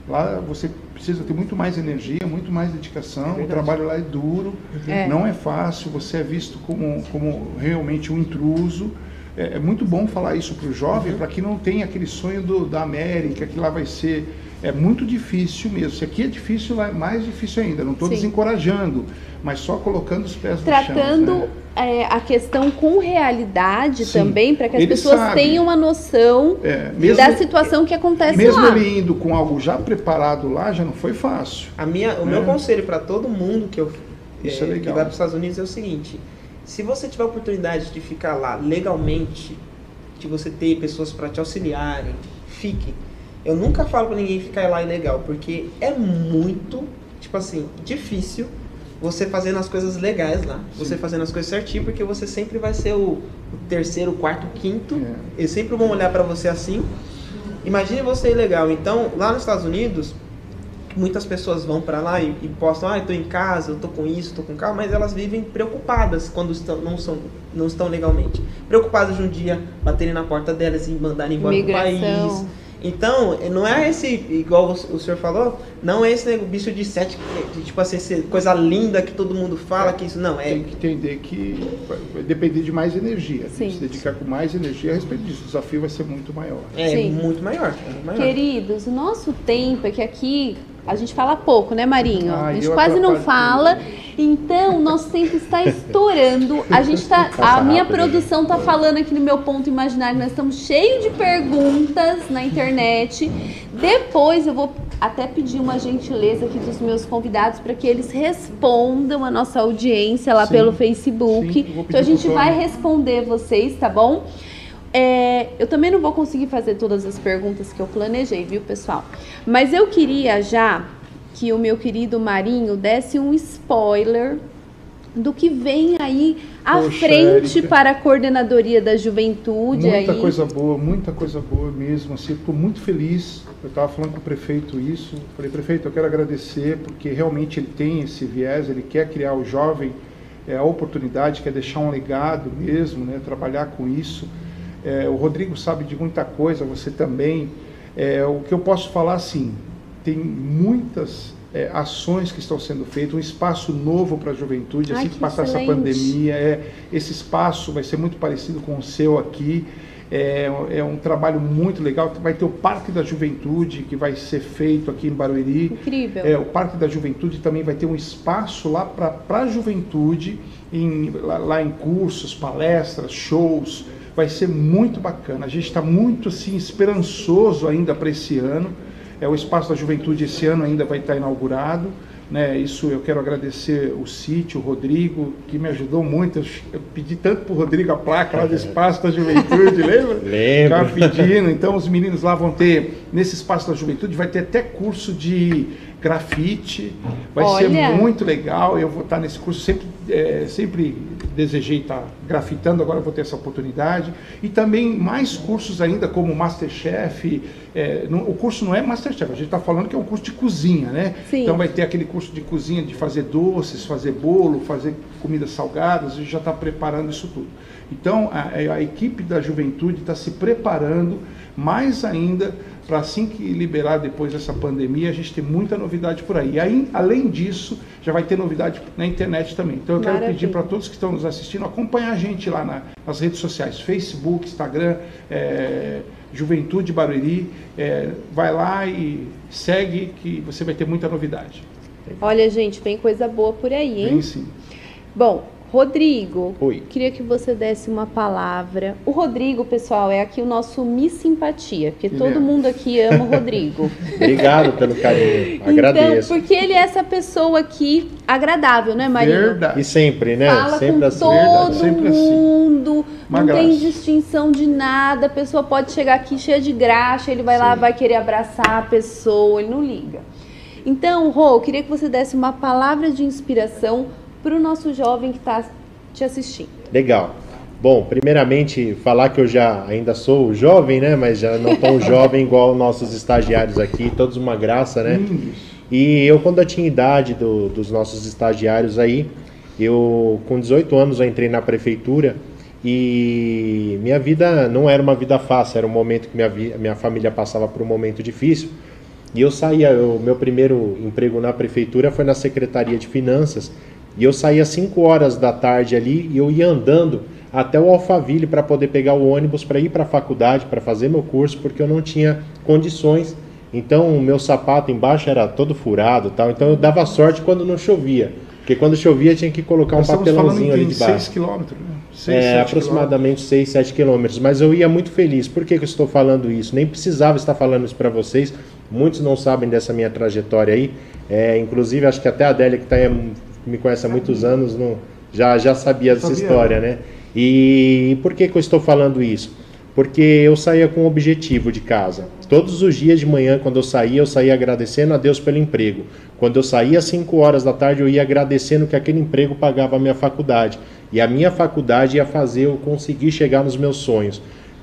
Lá você precisa ter muito mais energia, muito mais dedicação. É o trabalho lá é duro, é. não é fácil. Você é visto como, como realmente um intruso. É, é muito bom falar isso para o jovem, uhum. para que não tenha aquele sonho do, da América, que lá vai ser é muito difícil mesmo. Se aqui é difícil, lá é mais difícil ainda. Não estou desencorajando, mas só colocando os pés Tratando no chão. Tratando né? é, a questão com realidade Sim. também, para que as ele pessoas sabe. tenham uma noção é, mesmo, da situação que acontece mesmo lá. Mesmo ele indo com algo já preparado lá, já não foi fácil. A minha, o meu é. conselho para todo mundo que, eu, Isso é, é que vai para os Estados Unidos é o seguinte: se você tiver a oportunidade de ficar lá legalmente, de você ter pessoas para te auxiliarem, fique eu nunca falo pra ninguém ficar lá ilegal, porque é muito, tipo assim, difícil você fazendo as coisas legais lá. Sim. Você fazendo as coisas certinho, porque você sempre vai ser o, o terceiro, o quarto, o quinto. É. Eles sempre vão olhar para você assim. Imagine você ilegal. Então, lá nos Estados Unidos, muitas pessoas vão para lá e, e, postam, ah, eu tô em casa, eu tô com isso, tô com carro, mas elas vivem preocupadas quando estão, não, são, não estão legalmente. Preocupadas de um dia baterem na porta delas e mandarem embora Migração. do país então, não é esse, igual o senhor falou, não é esse bicho de sete, de, tipo assim, coisa linda que todo mundo fala, é, que isso não é. Tem que entender que vai depender de mais energia. Sim. Tem que se dedicar com mais energia a respeito disso. O desafio vai ser muito maior. É, Sim. muito maior, é muito maior. Queridos, o nosso tempo é que aqui a gente fala pouco, né, Marinho? a gente quase não fala. Então, nosso tempo está estourando. A gente tá, a minha produção está falando aqui no meu ponto imaginário, nós estamos cheios de perguntas na internet. Depois eu vou até pedir uma gentileza aqui dos meus convidados para que eles respondam a nossa audiência lá sim, pelo Facebook. Sim, então a gente vai responder vocês, tá bom? É, eu também não vou conseguir fazer todas as perguntas que eu planejei, viu, pessoal? Mas eu queria já que o meu querido Marinho desse um spoiler do que vem aí à Poxa, frente Erika, para a coordenadoria da juventude. Muita aí. coisa boa, muita coisa boa mesmo. Assim, estou muito feliz. Eu estava falando com o prefeito isso. Falei, prefeito, eu quero agradecer porque realmente ele tem esse viés, ele quer criar o jovem é, a oportunidade, quer deixar um legado mesmo, né, trabalhar com isso. É, o Rodrigo sabe de muita coisa, você também. É, o que eu posso falar, assim, tem muitas é, ações que estão sendo feitas, um espaço novo para a juventude, Ai, assim que, que passar essa pandemia. É, esse espaço vai ser muito parecido com o seu aqui. É, é, um trabalho muito legal. Vai ter o Parque da Juventude, que vai ser feito aqui em Barueri. Incrível. É, o Parque da Juventude também vai ter um espaço lá para a juventude, em, lá, lá em cursos, palestras, shows. Vai ser muito bacana. A gente está muito assim, esperançoso ainda para esse ano. É, o Espaço da Juventude esse ano ainda vai estar inaugurado. Né, isso eu quero agradecer o Sítio, o Rodrigo, que me ajudou muito. Eu pedi tanto para o Rodrigo a placa lá do (laughs) Espaço da Juventude, lembra? Lembro. Ficava pedindo. Então os meninos lá vão ter, nesse Espaço da Juventude, vai ter até curso de grafite. Vai Olha. ser muito legal. Eu vou estar nesse curso, sempre, é, sempre desejei estar grafitando, agora vou ter essa oportunidade. E também mais cursos ainda, como Masterchef. É, não- o curso não é Masterchef, a gente está falando que é um curso de cozinha, né? Sim. Então vai ter aquele curso de cozinha de fazer doces, fazer bolo, fazer comidas salgadas, a gente já está preparando isso tudo. Então a, a equipe da juventude está se preparando mais ainda para assim que liberar depois dessa pandemia, a gente ter muita novidade por aí. E aí, além disso, já vai ter novidade na internet também. Então eu quero Maravilha. pedir para todos que estão nos assistindo acompanhar a gente lá na- nas redes sociais, Facebook, Instagram, é, Juventude Barueri. É, vai lá e segue que você vai ter muita novidade. Olha, gente, vem coisa boa por aí, hein? Vem sim. Bom, Rodrigo, Oi. queria que você desse uma palavra. O Rodrigo, pessoal, é aqui o nosso Miss Simpatia, porque Ele todo é. mundo aqui ama o Rodrigo. (laughs) Obrigado pelo carinho. Agradeço. Então, porque ele é essa pessoa aqui agradável, né, Maria? Verdade. E sempre, né? Fala sempre com assim. todo sempre assim. mundo, Uma não tem graça. distinção de nada. A pessoa pode chegar aqui cheia de graxa, ele vai lá, vai querer abraçar a pessoa, ele não liga. Então, Rô, eu queria que você desse uma palavra de inspiração para o nosso jovem que está te assistindo. Legal. Bom, primeiramente, falar que eu já ainda sou jovem, né? Mas já não tão (laughs) jovem igual nossos estagiários aqui, todos uma graça, né? Lindos. E eu, quando eu tinha idade do- dos nossos estagiários aí, eu, com 18 anos, eu entrei na prefeitura e minha vida não era uma vida fácil, era um momento que minha, minha família passava por um momento difícil. E eu saía, o meu primeiro emprego na prefeitura foi na Secretaria de Finanças, e eu saía às 5 horas da tarde ali e eu ia andando até o Alphaville para poder pegar o ônibus para ir para a faculdade, para fazer meu curso, porque eu não tinha condições. Então o meu sapato embaixo era todo furado, tal. Então eu dava sorte quando não chovia, porque quando chovia tinha que colocar um Nós papelãozinho ali em debaixo. 6 quilômetros, né? Seis, É, sete aproximadamente 6, 7 quilômetros. Mas eu ia muito feliz. Por que, que eu estou falando isso? Nem precisava estar falando isso para vocês. Muitos não sabem dessa minha trajetória aí. É, inclusive, acho que até a Adélia, que tá aí, me conhece há muitos anos, não, já, já sabia dessa Sabia. história, né? E por que, que eu estou falando isso? Porque eu saía com um objetivo de casa. Todos os dias de manhã, quando eu saía, eu saía agradecendo a Deus pelo emprego. Quando eu saía às 5 horas da tarde, eu ia agradecendo que aquele emprego pagava a minha faculdade. E a minha faculdade ia fazer eu conseguir chegar nos meus sonhos.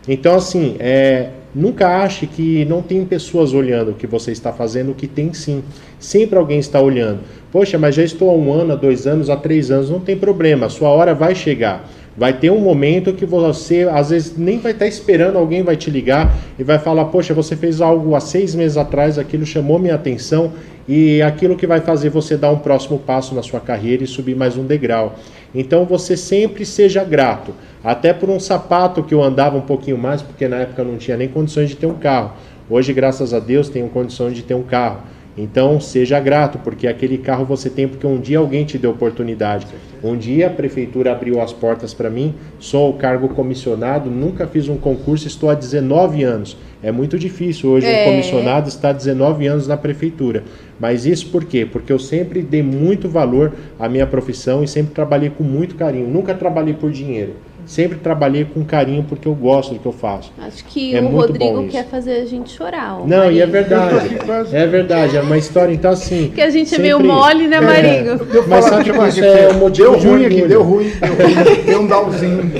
Então, assim, é, nunca ache que não tem pessoas olhando o que você está fazendo, o que tem sim. Sempre alguém está olhando. Poxa, mas já estou há um ano, há dois anos, há três anos, não tem problema, sua hora vai chegar. Vai ter um momento que você, às vezes, nem vai estar esperando, alguém vai te ligar e vai falar: Poxa, você fez algo há seis meses atrás, aquilo chamou minha atenção e aquilo que vai fazer você dar um próximo passo na sua carreira e subir mais um degrau. Então você sempre seja grato, até por um sapato que eu andava um pouquinho mais, porque na época eu não tinha nem condições de ter um carro. Hoje, graças a Deus, tenho condições de ter um carro. Então, seja grato, porque aquele carro você tem porque um dia alguém te deu oportunidade. Um dia a prefeitura abriu as portas para mim, sou o cargo comissionado, nunca fiz um concurso, estou há 19 anos. É muito difícil hoje É. um comissionado estar há 19 anos na prefeitura. Mas isso por quê? Porque eu sempre dei muito valor à minha profissão e sempre trabalhei com muito carinho. Nunca trabalhei por dinheiro. Sempre trabalhei com carinho porque eu gosto do que eu faço. Acho que É o muito Rodrigo quer fazer a gente chorar. Não, e é Marinho. verdade. É verdade, é uma história, então assim. Que a gente é sempre- meio mole, né, Marinho? Eu Mas sabe que isso é um motivo deu de ruim aqui, deu ruim, deu ruim, deu um downzinho.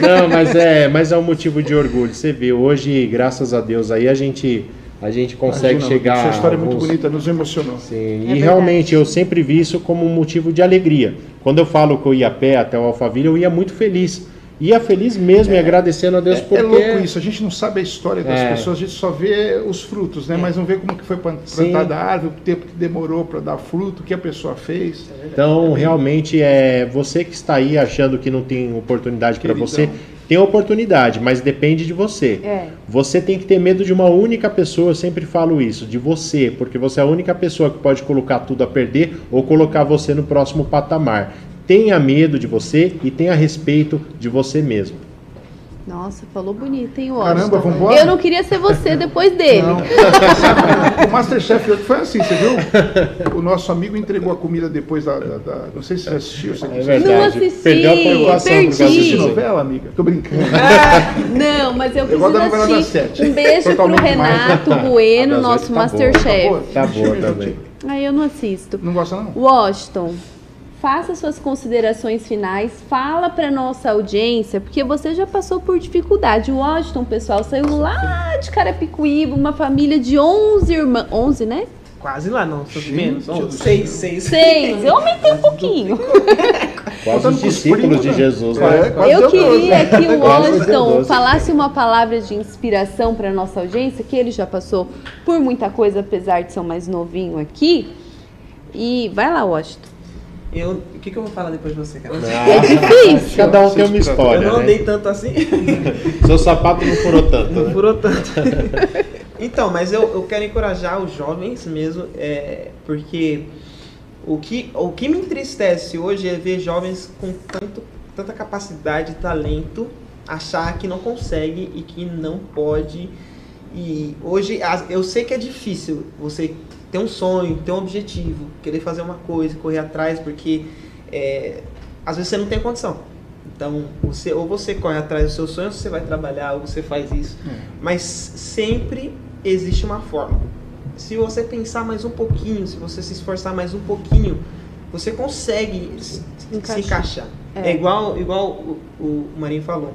Não, mas é, mas é um motivo de orgulho. Você vê, hoje, graças a Deus, aí a gente, a gente consegue Imagina, chegar. Essa história é muito alguns- bonita, nos emocionou. Sim, É e verdade. realmente eu sempre vi isso como um motivo de alegria. Quando eu falo que eu ia a pé até o Alphaville, eu ia muito feliz. Ia feliz mesmo e agradecendo a Deus É, porque. é louco isso, a gente não sabe a história das É. pessoas, a gente só vê os frutos, né? Mas não vê como que foi plantada a árvore, o tempo que demorou para dar fruto, o que a pessoa fez. Então, realmente, é você que está aí achando que não tem oportunidade para você, tem oportunidade, mas depende de você. É. Você tem que ter medo de uma única pessoa, eu sempre falo isso, de você, porque você é a única pessoa que pode colocar tudo a perder ou colocar você no próximo patamar. Tenha medo de você e tenha respeito de você mesmo. Nossa, falou bonito, hein, Caramba, Washington? vambora? Eu não queria ser você depois dele. Não. (laughs) o Masterchef foi assim, você viu? O nosso amigo entregou a comida depois da. da- da- não sei se você assistiu. Você É verdade. Não assisti, Perdeu a perdi. Assiste disso. novela, amiga? Tô brincando. Não, mas eu Eu preciso das assistir. sete. Um beijo pro Totalmente mais. Renato (laughs) A Bueno, das nosso oito tá boa. Masterchef. Tá boa também. Aí eu não assisto. Não gosta, não? Washington, faça suas considerações finais, fala para nossa audiência, porque você já passou por dificuldade. O Washington, pessoal, saiu lá de Carapicuíba, uma família de 11 irmãs. 11, né? Quase lá, não, Gente menos. do Oh, céu. seis, seis. Seis. Eu aumentei um (laughs) pouquinho. Quase os discípulos de né? Jesus, É, né? quase Eu queria que o (laughs) Washington falasse uma palavra de inspiração para nossa audiência, que ele já passou por muita coisa, apesar de ser o mais novinho aqui. E vai lá, Washington. Eu, o que, que eu vou falar depois de você, cara? É (laughs) difícil. Cada um tem uma história, eu não né? andei tanto assim. (laughs) Seu sapato não furou tanto, Não né? furou tanto. (laughs) então, mas eu, eu quero encorajar os jovens mesmo, é, porque o que, o que me entristece hoje é ver jovens com tanto, tanta capacidade e talento achar que não consegue e que não pode. E hoje eu sei que é difícil você ter um sonho, ter um objetivo, querer fazer uma coisa, correr atrás, porque é, às vezes você não tem condição. Então, você, ou você corre atrás do seu sonho, ou você vai trabalhar, ou você faz isso. Mas sempre existe uma forma. Se você pensar mais um pouquinho, se você se esforçar mais um pouquinho, você consegue se, se Encaixar. É. É, igual, igual o, o Marinho falou.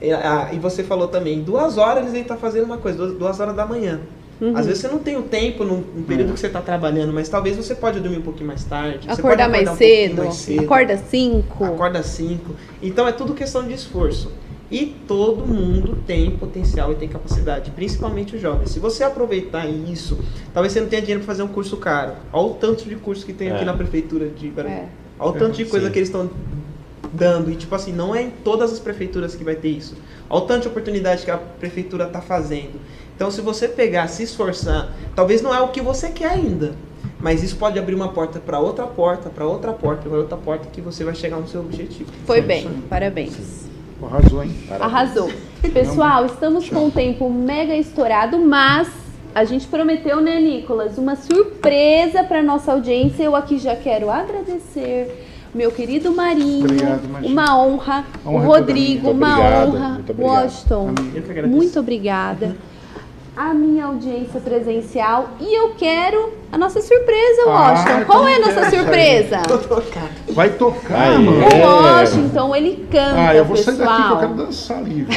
É, ah, E você falou também, duas horas ele está fazendo uma coisa, duas, duas horas da manhã. Uhum. Às vezes você não tem o tempo no, no período que você está trabalhando, mas talvez você pode dormir um pouquinho mais tarde. você pode Acordar mais um cedo, mais cedo. acorda cinco. Acorda às 5. Então é tudo questão de esforço. E todo mundo tem potencial e tem capacidade, principalmente os jovens. Se você aproveitar isso, talvez você não tenha dinheiro para fazer um curso caro. Olha o tanto de curso que tem aqui É. na prefeitura de Guarani. É. Olha o tanto de coisa sim. que eles estão dando. E tipo assim, não é em todas as prefeituras que vai ter isso. Olha o tanto de oportunidade que a prefeitura está fazendo. Então se você pegar, se esforçar, talvez não é o que você quer ainda. Mas isso pode abrir uma porta para outra porta, para outra porta, para outra porta, que você vai chegar no seu objetivo. Foi bem, parabéns. Arrasou, hein? Arrasou. Pessoal, estamos com o tempo mega estourado, mas a gente prometeu, né, Nicolas, uma surpresa para nossa audiência. Eu aqui já quero agradecer meu querido Marinho, Obrigado, Marinho. uma honra, o honra é Rodrigo, uma obrigado, honra. Washington, Eu que agradeço. muito obrigada. A minha audiência presencial e eu quero a nossa surpresa, Ah, Washington. Qual é a nossa é surpresa? Vai tocar, Aí, mano. é. O Washington, ele canta, Ah, eu vou sair daqui que eu pessoal. quero dançar livre.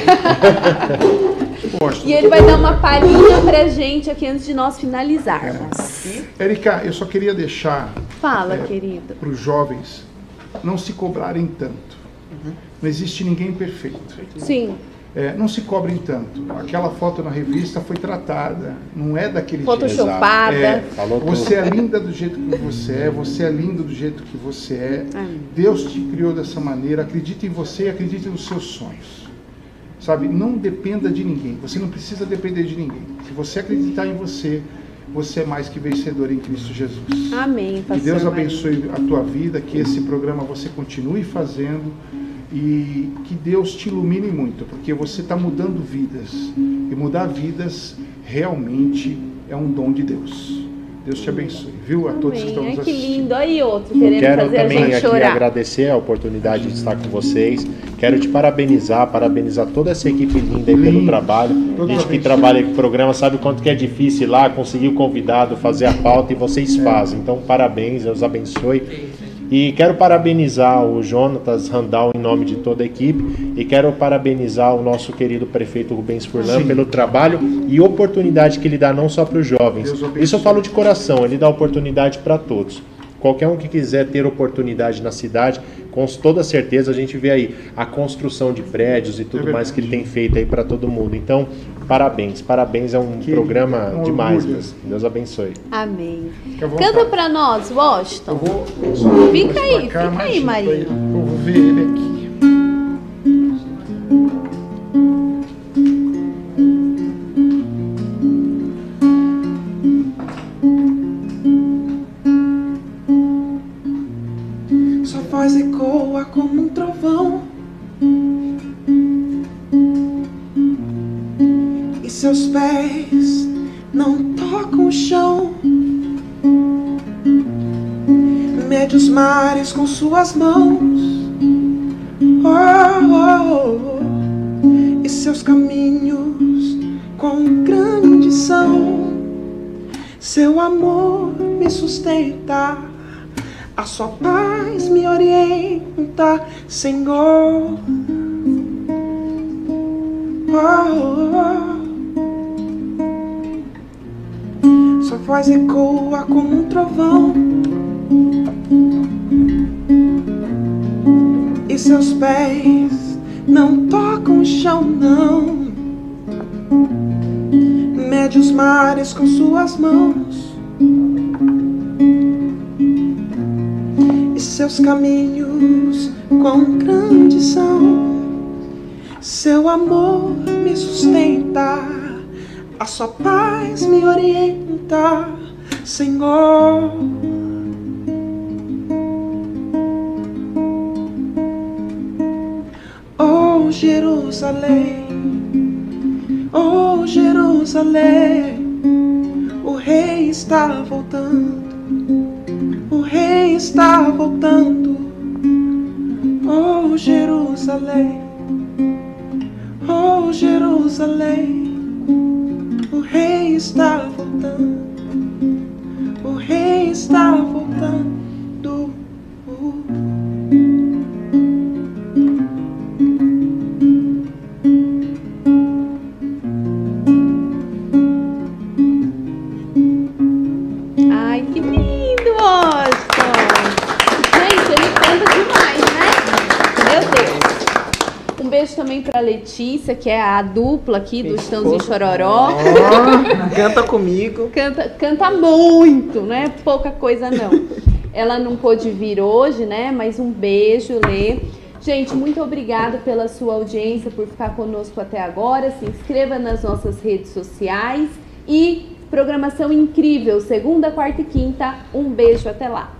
Poxa, (laughs) E ele vai dar uma palhinha pra gente aqui antes de nós finalizarmos. Erika, eu só queria deixar Fala, É. querido. para os jovens não se cobrarem tanto. Não existe ninguém perfeito. Sim, É, não se cobrem tanto. Aquela foto na revista foi tratada, não é daquele photoshopada. É, Falou tudo. você é linda do jeito que você é, você é lindo do jeito que você é. Amém. Deus te criou dessa maneira, acredite em você e acredite nos seus sonhos. Sabe, não dependa de ninguém, você não precisa depender de ninguém. Se você acreditar em você, você é mais que vencedor em Cristo Jesus. Amém, Que pastor Deus Marinho. abençoe a tua vida, que esse programa você continue fazendo e que Deus te ilumine muito, porque você está mudando vidas. E mudar vidas realmente é um dom de Deus. Deus te abençoe, viu? A todos que estão Amém. nos Ai, que assistindo. lindo. Aí outro querendo Quero fazer a também gente aqui chorar. agradecer a oportunidade de estar com vocês. Quero te parabenizar, parabenizar toda essa equipe linda aí pelo trabalho. Todos Gente que trabalha com o programa sabe o quanto que é difícil ir lá conseguir o convidado, fazer a pauta e vocês fazem. Então, parabéns, Deus abençoe. E quero parabenizar o Jonatas Randall em nome de toda a equipe e quero parabenizar o nosso querido prefeito Rubens Furlan Sim. pelo trabalho e oportunidade que ele dá não só para os jovens. Isso eu falo de coração, ele dá oportunidade para todos. Qualquer um que quiser ter oportunidade na cidade, com toda certeza a gente vê aí a construção de prédios e tudo É mais que ele tem feito aí para todo mundo. Então, Parabéns, parabéns, é um que programa um demais. Deus, Deus abençoe. Amém. Canta para nós, Washington. Eu vou, eu fica aí, fica cá, aí, Maria. Eu vou ver ele aqui. Sua voz ecoa como seus pés não tocam o chão. Mede os mares com suas mãos. Oh, oh, oh. E seus caminhos com grande são. Seu amor me sustenta, a sua paz me orienta, Senhor. Oh, oh. Sua voz ecoa como um trovão. E seus pés não tocam o chão, não mede os mares com suas mãos e seus caminhos quão grandes são. Seu amor me sustenta, a sua paz me orienta, Senhor. Oh Jerusalém. Oh Jerusalém, o rei está voltando, o rei está voltando. Oh Jerusalém, oh Jerusalém, rei Letícia, que é a dupla aqui do Estãozinho Chororó. (laughs) Canta comigo. Canta, canta muito, não é pouca coisa não. Ela não pôde vir hoje, né? Mas um beijo, Lê. Gente, muito obrigada pela sua audiência, por ficar conosco até agora. Se inscreva nas nossas redes sociais e programação incrível, segunda, quarta e quinta. Um beijo, até lá.